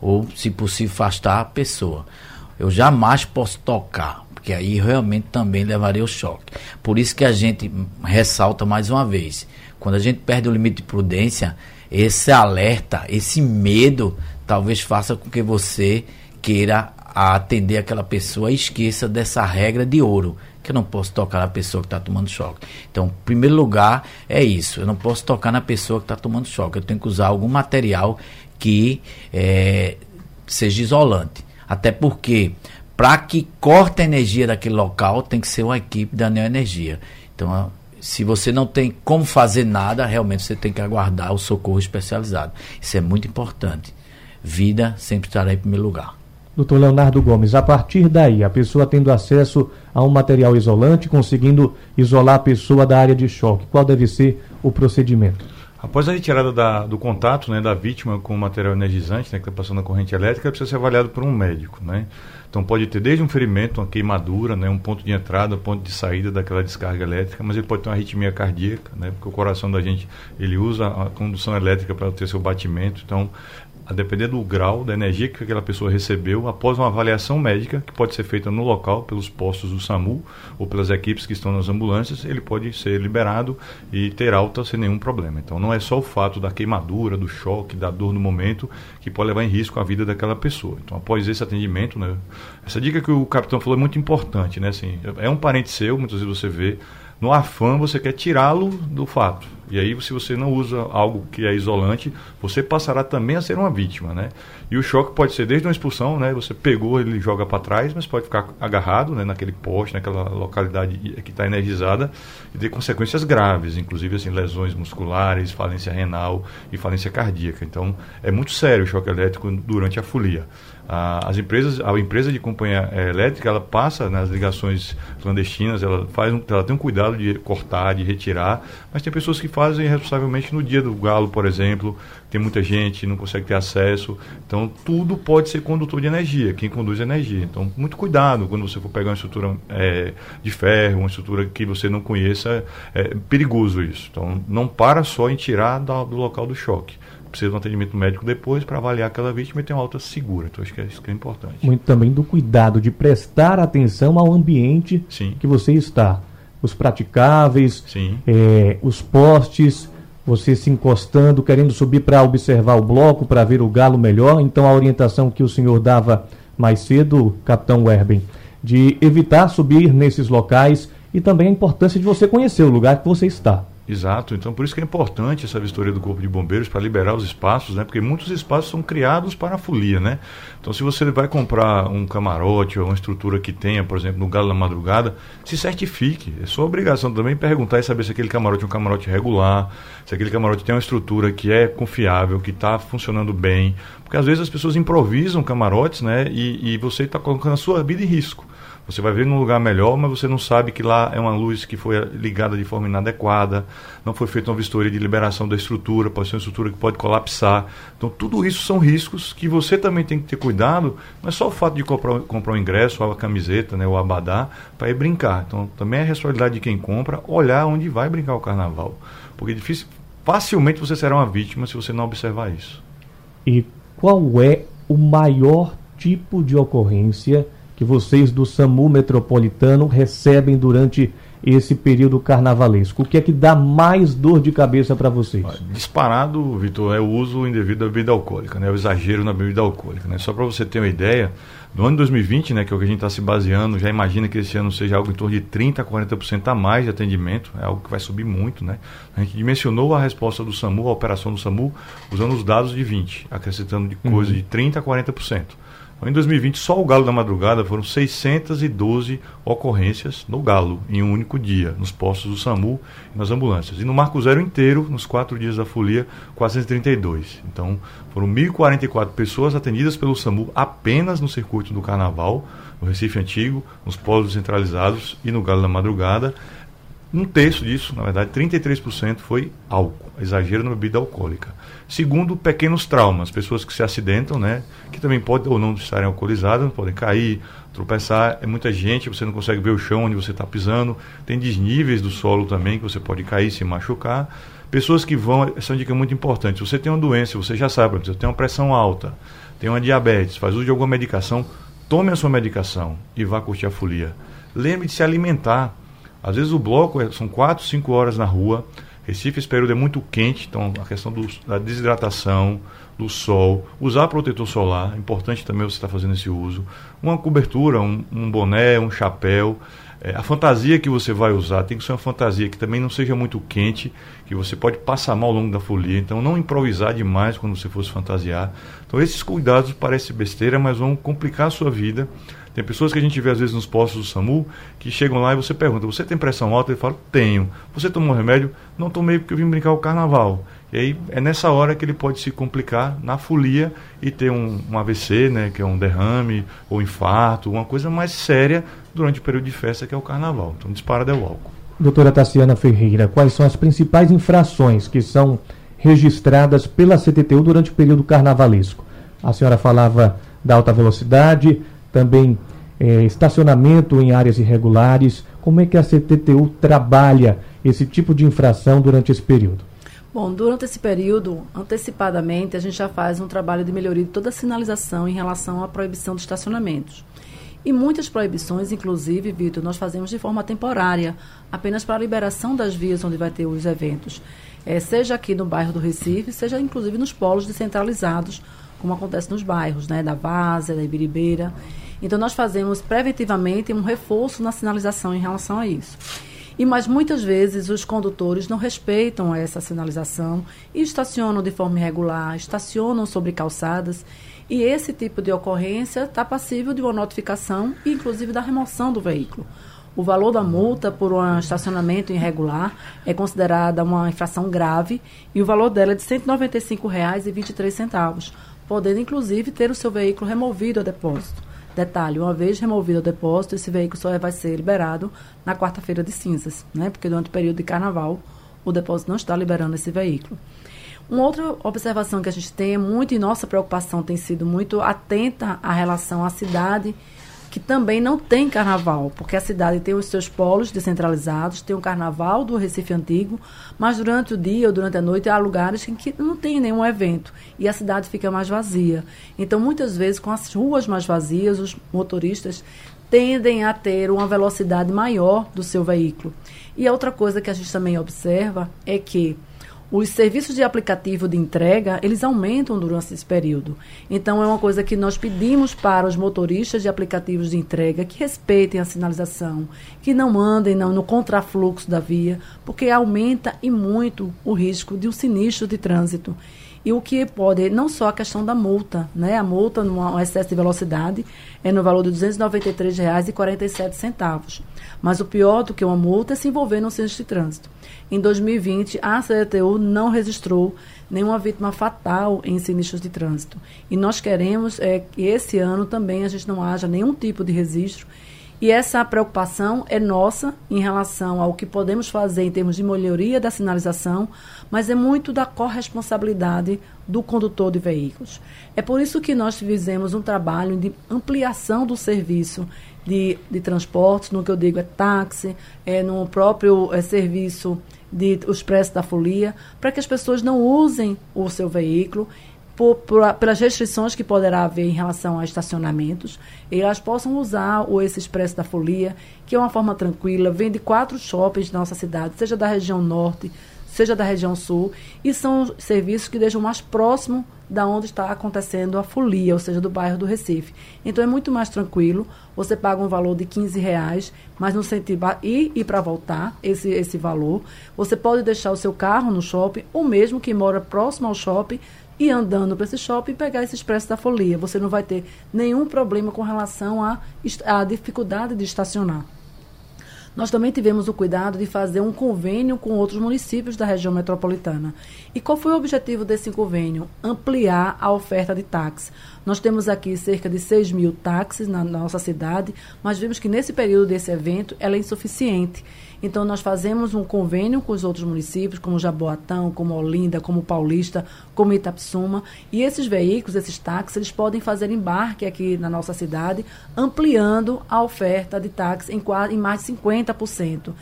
Ou, se possível, afastar a pessoa. Eu jamais posso tocar, porque aí realmente também levaria o choque. Por isso que a gente ressalta mais uma vez: quando a gente perde o limite de prudência, esse alerta, esse medo, talvez faça com que você queira atender aquela pessoa e esqueça dessa regra de ouro, que eu não posso tocar na pessoa que está tomando choque. Então, em primeiro lugar, é isso. Eu não posso tocar na pessoa que está tomando choque. Eu tenho que usar algum material que é, seja isolante. Até porque, para que corte a energia daquele local, tem que ser uma equipe da Neoenergia. Então, se você não tem como fazer nada, realmente você tem que aguardar o socorro especializado. Isso é muito importante. Vida sempre estará em primeiro lugar. Doutor Leonardo Gomes, a partir daí, a pessoa tendo acesso a um material isolante, conseguindo isolar a pessoa da área de choque, qual deve ser o procedimento? Após a retirada da, do contato né, da vítima com o material energizante, né, que está passando a corrente elétrica, precisa ser avaliado por um médico. Né? Então pode ter desde um ferimento, uma queimadura, né, um ponto de entrada, um ponto de saída daquela descarga elétrica, mas ele pode ter uma arritmia cardíaca, né, porque o coração da gente ele usa a condução elétrica para ter seu batimento. Então a depender do grau da energia que aquela pessoa recebeu, após uma avaliação médica, que pode ser feita no local, pelos postos do SAMU ou pelas equipes que estão nas ambulâncias, ele pode ser liberado e ter alta sem nenhum problema. Então não é só o fato da queimadura, do choque, da dor no momento que pode levar em risco a vida daquela pessoa. Então após esse atendimento, né, essa dica que o capitão falou é muito importante, né? Assim, é um parente seu, muitas vezes você vê no afã você quer tirá-lo do fato. E aí, se você não usa algo que é isolante, você passará também a ser uma vítima, né? E o choque pode ser desde uma expulsão, né? Você pegou, ele joga para trás, mas pode ficar agarrado, né? Naquele poste, naquela localidade que está energizada e ter consequências graves, inclusive assim lesões musculares, falência renal e falência cardíaca. Então, é muito sério o choque elétrico durante a folia as empresas, a empresa de companhia eh, elétrica, ela passa nas ligações clandestinas, ela faz, um, ela tem um cuidado de cortar, de retirar, mas tem pessoas que fazem responsavelmente no dia do galo, por exemplo, tem muita gente, não consegue ter acesso, então tudo pode ser condutor de energia, quem conduz energia. Então, muito cuidado quando você for pegar uma estrutura é, de ferro, uma estrutura que você não conheça, é perigoso isso. Então, não para só em tirar do local do choque precisa de um atendimento médico depois para avaliar aquela vítima e ter uma alta segura. Então, acho que é isso que é importante. Muito também do cuidado de prestar atenção ao ambiente Sim. que você está. Os praticáveis, é, os postes, você se encostando, querendo subir para observar o bloco, para ver o galo melhor. Então, a orientação que o senhor dava mais cedo, capitão Werben, de evitar subir nesses locais e também a importância de você conhecer o lugar que você está. Exato, então por isso que é importante essa vistoria do Corpo de Bombeiros para liberar os espaços, né? Porque muitos espaços são criados para a folia, né? Então se você vai comprar um camarote ou uma estrutura que tenha, por exemplo, no Galo da Madrugada, se certifique. É sua obrigação também perguntar e saber se aquele camarote é um camarote regular, se aquele camarote tem uma estrutura que é confiável, que está funcionando bem. Porque às vezes as pessoas improvisam camarotes, né? E, e você está colocando a sua vida em risco. Você vai ver num lugar melhor, mas você não sabe que lá é uma luz que foi ligada de forma inadequada, não foi feita uma vistoria de liberação da estrutura, pode ser uma estrutura que pode colapsar. Então, tudo isso são riscos que você também tem que ter cuidado. Não é só o fato de comprar, comprar um ingresso, a camiseta, né, o abadá, para ir brincar. Então, também é responsabilidade de quem compra olhar onde vai brincar o carnaval. Porque difícil, facilmente você será uma vítima se você não observar isso. E qual é o maior tipo de ocorrência? Que vocês do SAMU Metropolitano recebem durante esse período carnavalesco? O que é que dá mais dor de cabeça para vocês? Disparado, Vitor, é o uso indevido da bebida alcoólica, né? o exagero na bebida alcoólica. Né? Só para você ter uma ideia, no ano de 2020, né, que é o que a gente está se baseando, já imagina que esse ano seja algo em torno de 30% a 40% a mais de atendimento, é algo que vai subir muito. Né? A gente dimensionou a resposta do SAMU, a operação do SAMU, usando os dados de 20, acrescentando de coisa uhum. de 30% a 40%. Em 2020, só o Galo da Madrugada foram 612 ocorrências no Galo, em um único dia, nos postos do SAMU e nas ambulâncias. E no Marco Zero inteiro, nos quatro dias da folia, 432. Então, foram 1.044 pessoas atendidas pelo SAMU apenas no circuito do Carnaval, no Recife Antigo, nos polos centralizados e no Galo da Madrugada. Um terço disso, na verdade, 33% foi álcool, exagero na bebida alcoólica. Segundo, pequenos traumas, pessoas que se acidentam, né, que também podem ou não estarem alcoolizadas, podem cair, tropeçar. É muita gente, você não consegue ver o chão onde você está pisando. Tem desníveis do solo também, que você pode cair, se machucar. Pessoas que vão, essa é uma dica muito importante. Se você tem uma doença, você já sabe, você tem uma pressão alta, tem uma diabetes, faz uso de alguma medicação, tome a sua medicação e vá curtir a folia. Lembre de se alimentar. Às vezes o bloco é, são 4, 5 horas na rua. Recife, esse período é muito quente, então a questão do, da desidratação, do sol, usar protetor solar, é importante também você estar fazendo esse uso. Uma cobertura, um, um boné, um chapéu. É, a fantasia que você vai usar tem que ser uma fantasia que também não seja muito quente, que você pode passar mal ao longo da folia. Então, não improvisar demais quando você fosse fantasiar. Então, esses cuidados parecem besteira, mas vão complicar a sua vida tem pessoas que a gente vê às vezes nos postos do SAMU que chegam lá e você pergunta: Você tem pressão alta? Ele fala: Tenho. Você tomou remédio? Não tomei porque eu vim brincar o carnaval. E aí é nessa hora que ele pode se complicar na folia e ter um, um AVC, né, que é um derrame ou infarto, uma coisa mais séria durante o período de festa que é o carnaval. Então, disparado é o álcool. Doutora Tassiana Ferreira, quais são as principais infrações que são registradas pela CTTU durante o período carnavalesco? A senhora falava da alta velocidade, também é, estacionamento em áreas irregulares. Como é que a CTTU trabalha esse tipo de infração durante esse período? Bom, durante esse período, antecipadamente, a gente já faz um trabalho de melhoria de toda a sinalização em relação à proibição de estacionamentos. E muitas proibições, inclusive, Vitor, nós fazemos de forma temporária, apenas para a liberação das vias onde vai ter os eventos. É, seja aqui no bairro do Recife, seja inclusive nos polos descentralizados, como acontece nos bairros, né, da Várzea, da Ibiribeira. Então, nós fazemos preventivamente um reforço na sinalização em relação a isso. E mas muitas vezes os condutores não respeitam essa sinalização e estacionam de forma irregular, estacionam sobre calçadas. E esse tipo de ocorrência está passível de uma notificação e inclusive da remoção do veículo. O valor da multa por um estacionamento irregular é considerada uma infração grave e o valor dela é de R$ 195,23, podendo inclusive ter o seu veículo removido ao depósito. Detalhe, uma vez removido o depósito, esse veículo só vai ser liberado na quarta-feira de cinzas, né? Porque durante o período de carnaval, o depósito não está liberando esse veículo. Uma outra observação que a gente tem é muito, e nossa preocupação tem sido muito atenta à relação à cidade que também não tem carnaval, porque a cidade tem os seus polos descentralizados, tem o carnaval do Recife Antigo, mas durante o dia ou durante a noite há lugares em que não tem nenhum evento e a cidade fica mais vazia. Então, muitas vezes, com as ruas mais vazias, os motoristas tendem a ter uma velocidade maior do seu veículo. E outra coisa que a gente também observa é que os serviços de aplicativo de entrega, eles aumentam durante esse período. Então, é uma coisa que nós pedimos para os motoristas de aplicativos de entrega que respeitem a sinalização, que não andem não, no contrafluxo da via, porque aumenta e muito o risco de um sinistro de trânsito. E o que pode, não só a questão da multa, né? A multa no excesso de velocidade é no valor de R$ 293,47. Mas o pior do que uma multa é se envolver num sinistro de trânsito. Em 2020, a CDTU não registrou nenhuma vítima fatal em sinistros de trânsito. E nós queremos é, que esse ano também a gente não haja nenhum tipo de registro e essa preocupação é nossa em relação ao que podemos fazer em termos de melhoria da sinalização, mas é muito da corresponsabilidade do condutor de veículos. É por isso que nós fizemos um trabalho de ampliação do serviço de, de transportes, no que eu digo é táxi, é no próprio é, serviço de os preços da folia, para que as pessoas não usem o seu veículo por, por, pelas restrições que poderá haver em relação a estacionamentos, elas possam usar o esse Expresso da Folia, que é uma forma tranquila, vem de quatro shoppings da nossa cidade, seja da região norte, seja da região sul, e são serviços que deixam mais próximo da onde está acontecendo a folia, ou seja, do bairro do Recife. Então é muito mais tranquilo, você paga um valor de 15 reais, mas no sentido ir e para voltar esse, esse valor. Você pode deixar o seu carro no shopping, ou mesmo quem mora próximo ao shopping, ir andando para esse shopping e pegar esse expresso da folia. Você não vai ter nenhum problema com relação à, à dificuldade de estacionar. Nós também tivemos o cuidado de fazer um convênio com outros municípios da região metropolitana. E qual foi o objetivo desse convênio? Ampliar a oferta de táxis. Nós temos aqui cerca de 6 mil táxis na nossa cidade, mas vimos que nesse período desse evento ela é insuficiente. Então, nós fazemos um convênio com os outros municípios, como Jaboatão, como Olinda, como Paulista, como Itapsuma. E esses veículos, esses táxis, eles podem fazer embarque aqui na nossa cidade, ampliando a oferta de táxis em, em mais de 50%.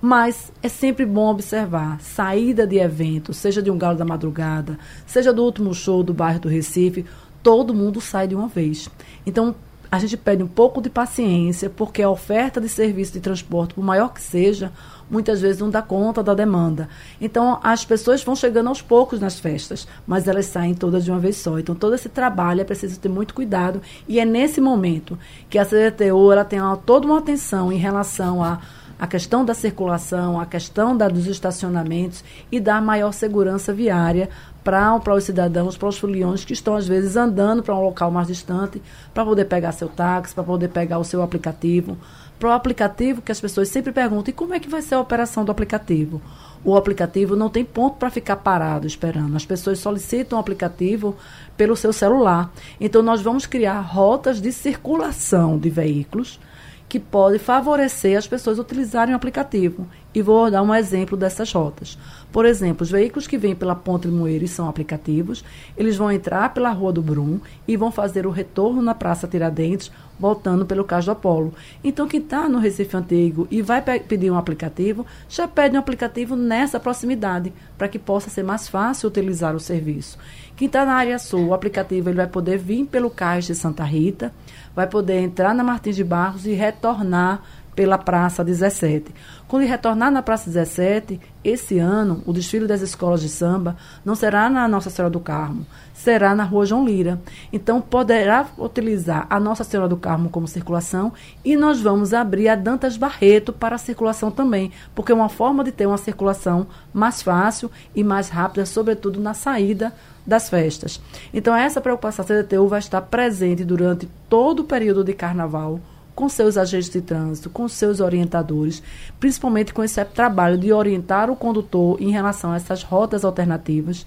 Mas é sempre bom observar, saída de evento, seja de um galo da madrugada, seja do último show do bairro do Recife, todo mundo sai de uma vez. Então, a gente pede um pouco de paciência, porque a oferta de serviço de transporte, por maior que seja, muitas vezes não dá conta da demanda. Então, as pessoas vão chegando aos poucos nas festas, mas elas saem todas de uma vez só. Então, todo esse trabalho é preciso ter muito cuidado e é nesse momento que a CDTU ela tem toda uma atenção em relação a a questão da circulação, a questão da, dos estacionamentos e dar maior segurança viária para, os cidadãos, para os foliões que estão, às vezes, andando para um local mais distante para poder pegar seu táxi, para poder pegar o seu aplicativo. Para o aplicativo, que as pessoas sempre perguntam, e como é que vai ser a operação do aplicativo? O aplicativo não tem ponto para ficar parado esperando. As pessoas solicitam o aplicativo pelo seu celular. Então, nós vamos criar rotas de circulação de veículos que pode favorecer as pessoas utilizarem o aplicativo. E vou dar um exemplo dessas rotas. Por exemplo, os veículos que vêm pela Ponte Limoeiro e são aplicativos, eles vão entrar pela Rua do Brum e vão fazer o retorno na Praça Tiradentes, voltando pelo Cais do Apolo. Então, quem está no Recife Antigo e vai pedir um aplicativo, já pede um aplicativo nessa proximidade, para que possa ser mais fácil utilizar o serviço. Quem está na área sul, o aplicativo ele vai poder vir pelo Cais de Santa Rita, vai poder entrar na Martins de Barros e retornar pela Praça 17. Quando retornar na Praça 17, esse ano, o desfile das escolas de samba não será na Nossa Senhora do Carmo, será na Rua João Lira. Então, poderá utilizar a Nossa Senhora do Carmo como circulação e nós vamos abrir a Dantas Barreto para circulação também, porque é uma forma de ter uma circulação mais fácil e mais rápida, sobretudo na saída das festas. Então, essa preocupação, a CDTU vai estar presente durante todo o período de carnaval, com seus agentes de trânsito, com seus orientadores, principalmente com esse trabalho de orientar o condutor em relação a essas rotas alternativas.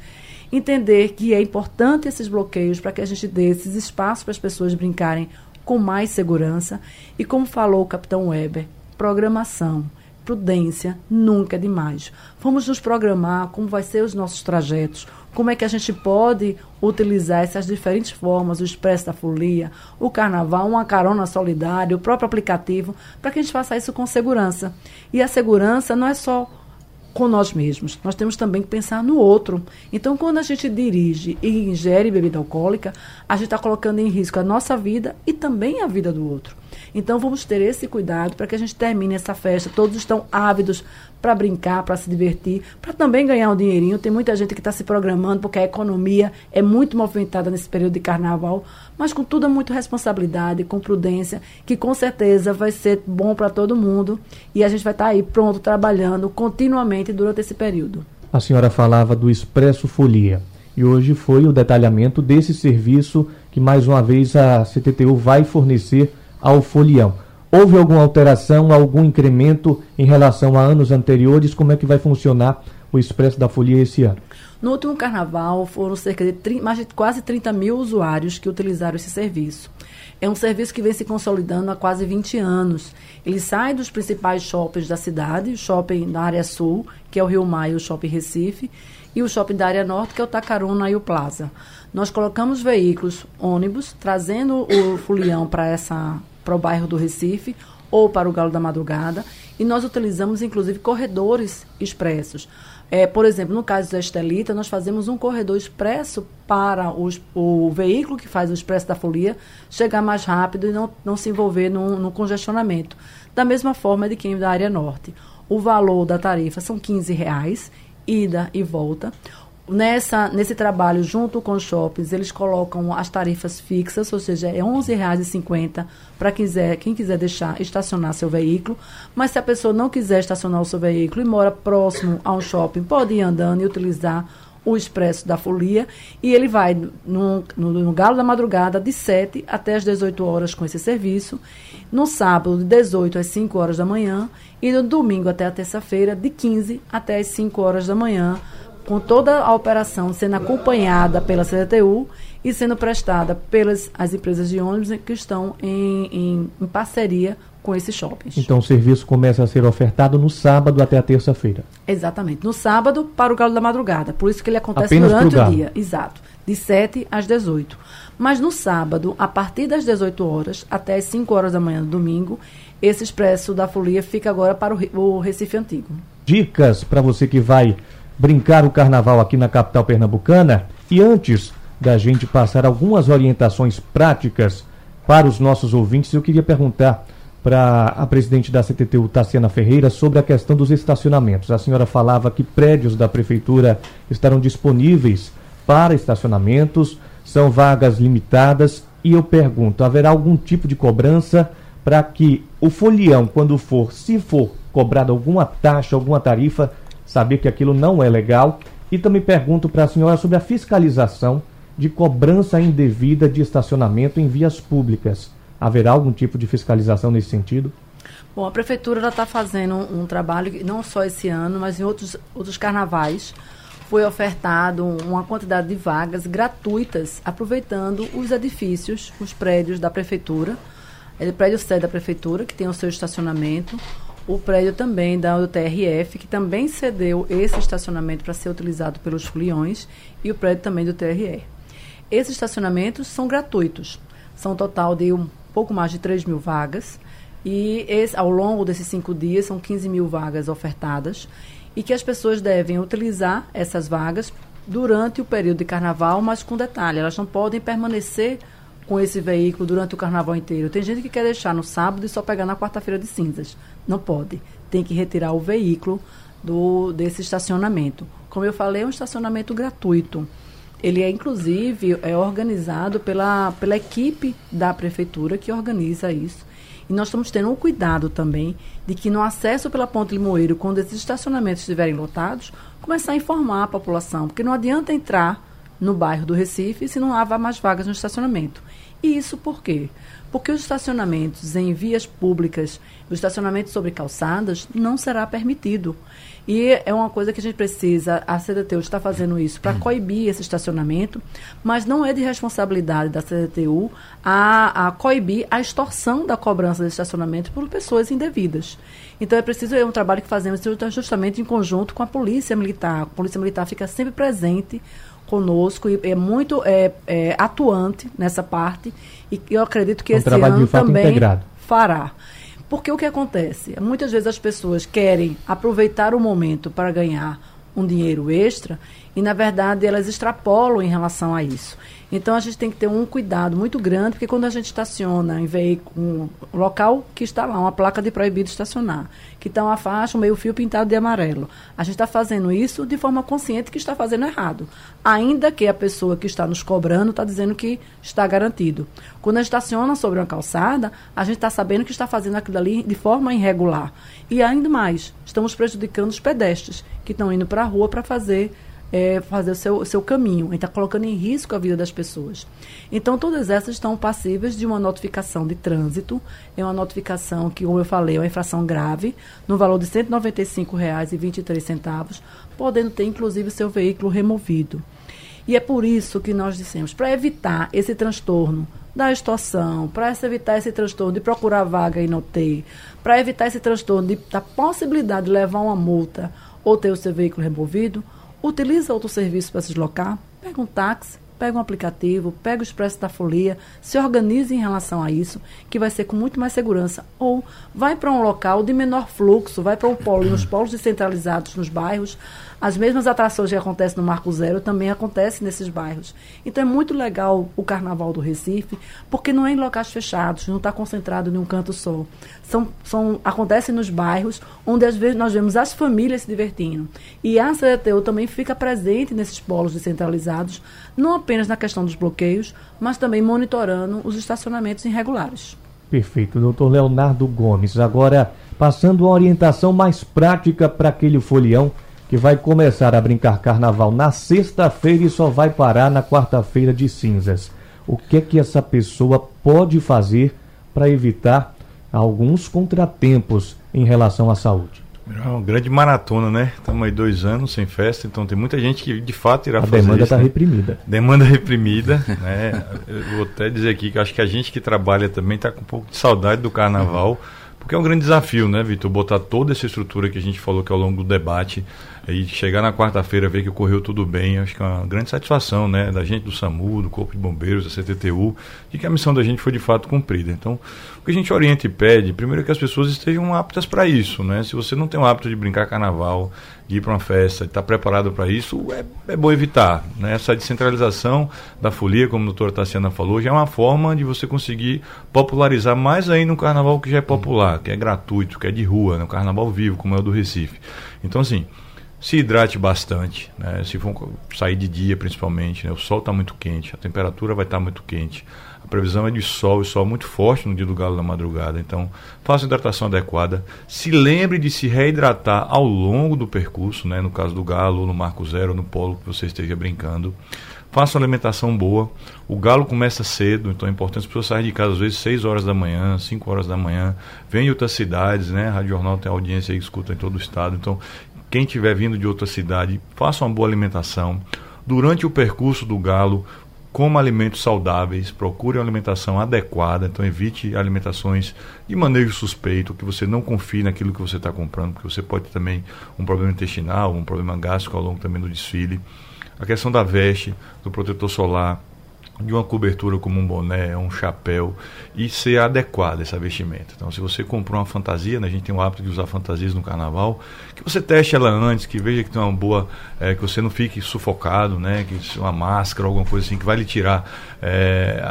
Entender que é importante esses bloqueios para que a gente dê esses espaços para as pessoas brincarem com mais segurança. E como falou o capitão Weber, programação prudência nunca é demais. Vamos nos programar como vai ser os nossos trajetos, como é que a gente pode utilizar essas diferentes formas, o expresso da folia, o carnaval, uma carona solidária, o próprio aplicativo, para que a gente faça isso com segurança. E a segurança não é só com nós mesmos. Nós temos também que pensar no outro. Então, quando a gente dirige e ingere bebida alcoólica, a gente está colocando em risco a nossa vida e também a vida do outro. Então, vamos ter esse cuidado para que a gente termine essa festa. Todos estão ávidos para brincar, para se divertir, para também ganhar um dinheirinho. Tem muita gente que está se programando porque a economia é muito movimentada nesse período de carnaval, mas com tudo muito responsabilidade, com prudência, que com certeza vai ser bom para todo mundo e a gente vai estar tá aí pronto trabalhando continuamente durante esse período. A senhora falava do Expresso Folia e hoje foi o detalhamento desse serviço que mais uma vez a CTTU vai fornecer ao folião. Houve alguma alteração, algum incremento em relação a anos anteriores? Como é que vai funcionar o Expresso da Folia esse ano? No último carnaval, foram cerca de 30, mais de quase 30 mil usuários que utilizaram esse serviço. É um serviço que vem se consolidando há quase 20 anos. Ele sai dos principais shoppings da cidade, o shopping da área sul, que é o Rio Maio, o shopping Recife, e o shopping da área norte, que é o Tacaruna e o Plaza. Nós colocamos veículos, ônibus, trazendo o folião para essa para o bairro do Recife ou para o Galo da Madrugada. E nós utilizamos, inclusive, corredores expressos. É, por exemplo, no caso da Estelita, nós fazemos um corredor expresso para os, o veículo que faz o expresso da folia chegar mais rápido e não, não se envolver no, no congestionamento. Da mesma forma de quem da área norte. O valor da tarifa são 15 reais, ida e volta nessa, nesse trabalho, junto com os shoppings, eles colocam as tarifas fixas, ou seja, é R$ 11,50 para quem quiser, quem quiser deixar estacionar seu veículo. Mas se a pessoa não quiser estacionar o seu veículo e mora próximo a um shopping, pode ir andando e utilizar o Expresso da Folia, e ele vai no, no, no, Galo da Madrugada de 7 até as 18 horas com esse serviço, no sábado de 18 às 5 horas da manhã e no domingo até a terça-feira de 15 até as 5 horas da manhã, com toda a operação sendo acompanhada pela CDTU e sendo prestada pelas as empresas de ônibus que estão em, em, em parceria com esses shoppings. Então o serviço começa a ser ofertado no sábado até a terça-feira. Exatamente. No sábado para o galo da madrugada. Por isso que ele acontece Apenas durante o dia. Exato. De 7 às 18. Mas no sábado, a partir das 18 horas até as 5 horas da manhã do domingo, esse expresso da folia fica agora para o Recife Antigo. Dicas para você que vai brincar o carnaval aqui na capital pernambucana. E antes da gente passar algumas orientações práticas para os nossos ouvintes, eu queria perguntar para a presidente da CTTU, Tassiana Ferreira, sobre a questão dos estacionamentos. A senhora falava que prédios da prefeitura estarão disponíveis para estacionamentos, são vagas limitadas, e eu pergunto: haverá algum tipo de cobrança para que o folião, quando for, se for cobrado alguma taxa, alguma tarifa, saber que aquilo não é legal? E também pergunto para a senhora sobre a fiscalização de cobrança indevida de estacionamento em vias públicas. Haverá algum tipo de fiscalização nesse sentido? Bom, a prefeitura está fazendo um, um, trabalho, não só esse ano, mas em outros, outros carnavais. Foi ofertado uma quantidade de vagas gratuitas, aproveitando os edifícios, os prédios da prefeitura. É o prédio sede da prefeitura, que tem o seu estacionamento. O prédio também da UTRF, que também cedeu esse estacionamento para ser utilizado pelos foliões. E o prédio também do TRE. Esses estacionamentos são gratuitos. São um total de um pouco mais de 3 mil vagas. E esse, ao longo desses cinco dias, são 15 mil vagas ofertadas. E que as pessoas devem utilizar essas vagas durante o período de carnaval, mas com detalhe: elas não podem permanecer com esse veículo durante o carnaval inteiro. Tem gente que quer deixar no sábado e só pegar na quarta-feira de cinzas. Não pode. Tem que retirar o veículo do, desse estacionamento. Como eu falei, é um estacionamento gratuito. Ele é, inclusive, é organizado pela, pela equipe da prefeitura que organiza isso. E nós estamos tendo um cuidado também de que no acesso pela Ponte Limoeiro, quando esses estacionamentos estiverem lotados, começar a informar a população, porque não adianta entrar no bairro do Recife se não há mais vagas no estacionamento. E isso por quê? Porque os estacionamentos em vias públicas, o estacionamento sobre calçadas, não será permitido. E é uma coisa que a gente precisa, a CDTU está fazendo isso para coibir esse estacionamento, mas não é de responsabilidade da CDTU a, a coibir a extorsão da cobrança de estacionamento por pessoas indevidas. Então é preciso, é um trabalho que fazemos justamente em conjunto com a Polícia Militar. A Polícia Militar fica sempre presente conosco e é muito é, é, atuante nessa parte e eu acredito que é um esse ano também integrado. fará. Porque o que acontece? Muitas vezes as pessoas querem aproveitar o momento para ganhar um dinheiro extra e, na verdade, elas extrapolam em relação a isso. Então, a gente tem que ter um cuidado muito grande, porque quando a gente estaciona em veículo, um local que está lá, uma placa de proibido estacionar, que está uma faixa, um meio-fio pintado de amarelo, a gente está fazendo isso de forma consciente que está fazendo errado. Ainda que a pessoa que está nos cobrando está dizendo que está garantido. Quando a gente estaciona sobre uma calçada, a gente está sabendo que está fazendo aquilo ali de forma irregular. E ainda mais, estamos prejudicando os pedestres que estão indo para a rua para fazer é, fazer o seu, seu caminho, está colocando em risco a vida das pessoas. Então, todas essas estão passíveis de uma notificação de trânsito, é uma notificação que, como eu falei, é uma infração grave, no valor de R$ 195,23, podendo ter, inclusive, seu veículo removido. E é por isso que nós dissemos, para evitar esse transtorno da extorsão, para evitar esse transtorno de procurar vaga e não ter, para evitar esse transtorno de, da possibilidade de levar uma multa ou ter o seu veículo removido, utiliza outro serviço para se deslocar, pega um táxi, pega um aplicativo, pega o Expresso da Folia, se organize em relação a isso, que vai ser com muito mais segurança. Ou vai para um local de menor fluxo, vai para um polo, nos polos descentralizados nos bairros, as mesmas atrações que acontecem no Marco Zero também acontecem nesses bairros. Então é muito legal o Carnaval do Recife, porque não é em locais fechados, não está concentrado em um canto só. São, são, acontece nos bairros onde às vezes nós vemos as famílias se divertindo. E a CDTU também fica presente nesses polos descentralizados, não apenas na questão dos bloqueios, mas também monitorando os estacionamentos irregulares. Perfeito, doutor Leonardo Gomes. Agora, passando uma orientação mais prática para aquele folião que vai começar a brincar carnaval na sexta-feira e só vai parar na quarta-feira de cinzas. O que é que essa pessoa pode fazer para evitar alguns contratempos em relação à saúde? É uma grande maratona, né? Estamos aí dois anos sem festa, então tem muita gente que de fato irá a fazer demanda isso. está né? reprimida. Demanda reprimida, né? Eu vou até dizer aqui que acho que a gente que trabalha também está com um pouco de saudade do carnaval, porque é um grande desafio, né, Vitor? Botar toda essa estrutura que a gente falou que ao longo do debate e chegar na quarta-feira ver que ocorreu tudo bem, acho que é uma grande satisfação, né, da gente do SAMU, do Corpo de Bombeiros, da CTTU, de que a missão da gente foi de fato cumprida. Então, o que a gente orienta e pede, primeiro é que as pessoas estejam aptas para isso, né? Se você não tem o hábito de brincar carnaval, de ir para uma festa, de estar preparado para isso, é, é bom evitar, né? Essa descentralização da folia, como a doutora Tassiana falou, já é uma forma de você conseguir popularizar mais ainda um carnaval que já é popular, que é gratuito, que é de rua, né? um carnaval vivo, como é o do Recife. Então, assim, se hidrate bastante, né? se for sair de dia principalmente, né? o sol está muito quente, a temperatura vai estar tá muito quente, a previsão é de sol e sol muito forte no dia do galo da madrugada, então faça hidratação adequada, se lembre de se reidratar ao longo do percurso, né? no caso do galo, no marco zero, no polo que você esteja brincando, faça uma alimentação boa. O galo começa cedo, então é importante as pessoas saírem de casa às vezes 6 horas da manhã, 5 horas da manhã. Vem de outras cidades, né? A Rádio Jornal tem audiência que escuta em todo o estado. Então, quem estiver vindo de outra cidade, faça uma boa alimentação. Durante o percurso do galo, coma alimentos saudáveis, procure uma alimentação adequada, então evite alimentações de manejo suspeito, que você não confie naquilo que você está comprando, porque você pode ter também um problema intestinal, um problema gástrico ao longo também do desfile. A questão da veste, do protetor solar, de uma cobertura como um boné, um chapéu e ser adequada essa vestimenta. Então, se você comprou uma fantasia, né, a gente tem o hábito de usar fantasias no carnaval, que você teste ela antes, que veja que tem uma boa, é, que você não fique sufocado, né, que uma máscara, alguma coisa assim que vai lhe tirar, é,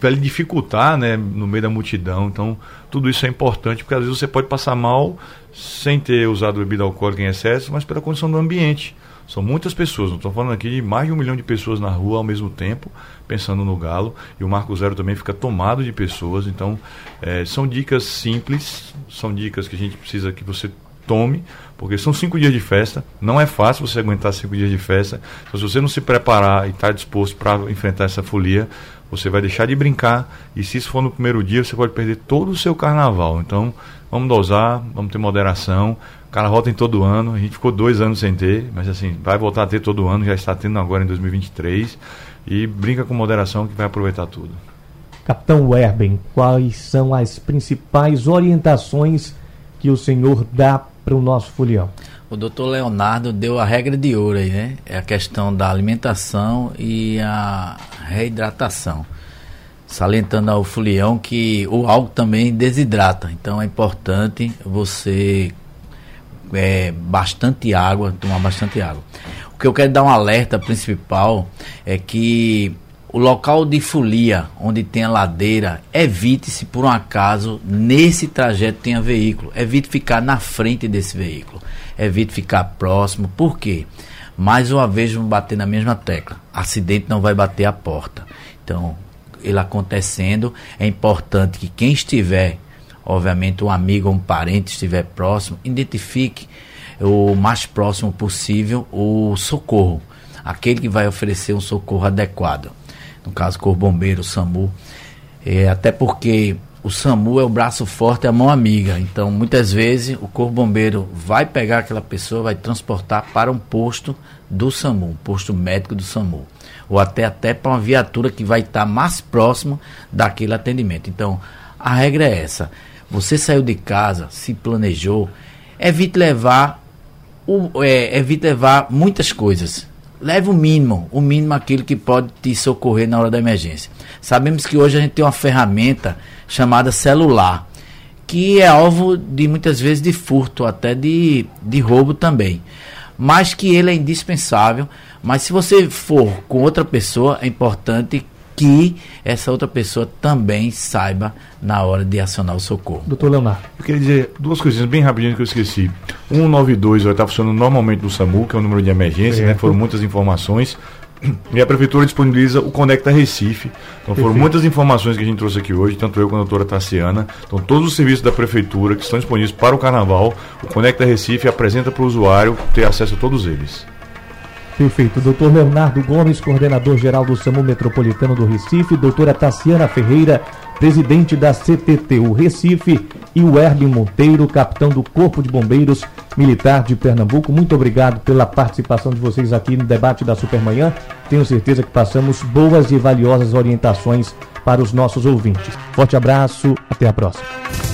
vai lhe dificultar, né, no meio da multidão. Então, tudo isso é importante porque às vezes você pode passar mal sem ter usado bebida alcoólica em excesso, mas pela condição do ambiente. São muitas pessoas, não estou falando aqui de mais de um milhão de pessoas na rua ao mesmo tempo, pensando no Galo. E o Marco Zero também fica tomado de pessoas. Então, é, são dicas simples, são dicas que a gente precisa que você tome, porque são cinco dias de festa. Não é fácil você aguentar cinco dias de festa. Então, se você não se preparar e estar tá disposto para enfrentar essa folia, você vai deixar de brincar. E se isso for no primeiro dia, você pode perder todo o seu carnaval. Então, vamos dosar, vamos ter moderação carnaval tem todo ano, a gente ficou dois anos sem ter, mas assim, vai voltar a ter todo ano, já está tendo agora em 2023. E brinca com moderação que vai aproveitar tudo. Capitão Werben, quais são as principais orientações que o senhor dá para o nosso folião? O doutor Leonardo deu a regra de ouro aí, né? É a questão da alimentação e a reidratação. Salientando ao folião que o álcool também desidrata. Então é importante você é, bastante água, tomar bastante água. O que eu quero dar um alerta principal é que o local de folia, onde tem a ladeira, evite se por um acaso nesse trajeto tenha veículo. Evite ficar na frente desse veículo. Evite ficar próximo. Por quê? Mais uma vez vamos bater na mesma tecla. Acidente não vai bater a porta. Então, ele acontecendo, é importante que quem estiver obviamente um amigo ou um parente estiver próximo, identifique o mais próximo possível o socorro, aquele que vai oferecer um socorro adequado. No caso, Corpo Bombeiro, SAMU. É, até porque o SAMU é o braço forte, é a mão amiga. Então, muitas vezes, o Corpo Bombeiro vai pegar aquela pessoa, vai transportar para um posto do SAMU, um posto médico do SAMU. Ou até, até para uma viatura que vai estar mais próximo daquele atendimento. Então, a regra é essa você saiu de casa, se planejou, evite levar, o, é, evite levar muitas coisas. Leve o mínimo, o mínimo aquilo que pode te socorrer na hora da emergência. Sabemos que hoje a gente tem uma ferramenta chamada celular, que é alvo de muitas vezes de furto, até de, de roubo também. Mas que ele é indispensável. Mas se você for com outra pessoa, é importante que essa outra pessoa também saiba na hora de acionar o socorro. Doutor Leonardo. Eu queria dizer duas coisinhas bem rapidinho que eu esqueci. 192 vai estar funcionando normalmente no SAMU, que é o número de emergência, né? foram muitas informações. E a Prefeitura disponibiliza o Conecta Recife. Então foram Perfeito. muitas informações que a gente trouxe aqui hoje, tanto eu quanto a doutora Tassiana. Então todos os serviços da Prefeitura que estão disponíveis para o Carnaval, o Conecta Recife apresenta para o usuário ter acesso a todos eles. Perfeito. Doutor Leonardo Gomes, coordenador geral do SAMU Metropolitano do Recife, doutora Tassiana Ferreira, presidente da CTTU Recife, e o Herbin Monteiro, capitão do Corpo de Bombeiros Militar de Pernambuco. Muito obrigado pela participação de vocês aqui no debate da Supermanhã. Tenho certeza que passamos boas e valiosas orientações para os nossos ouvintes. Forte abraço, até a próxima.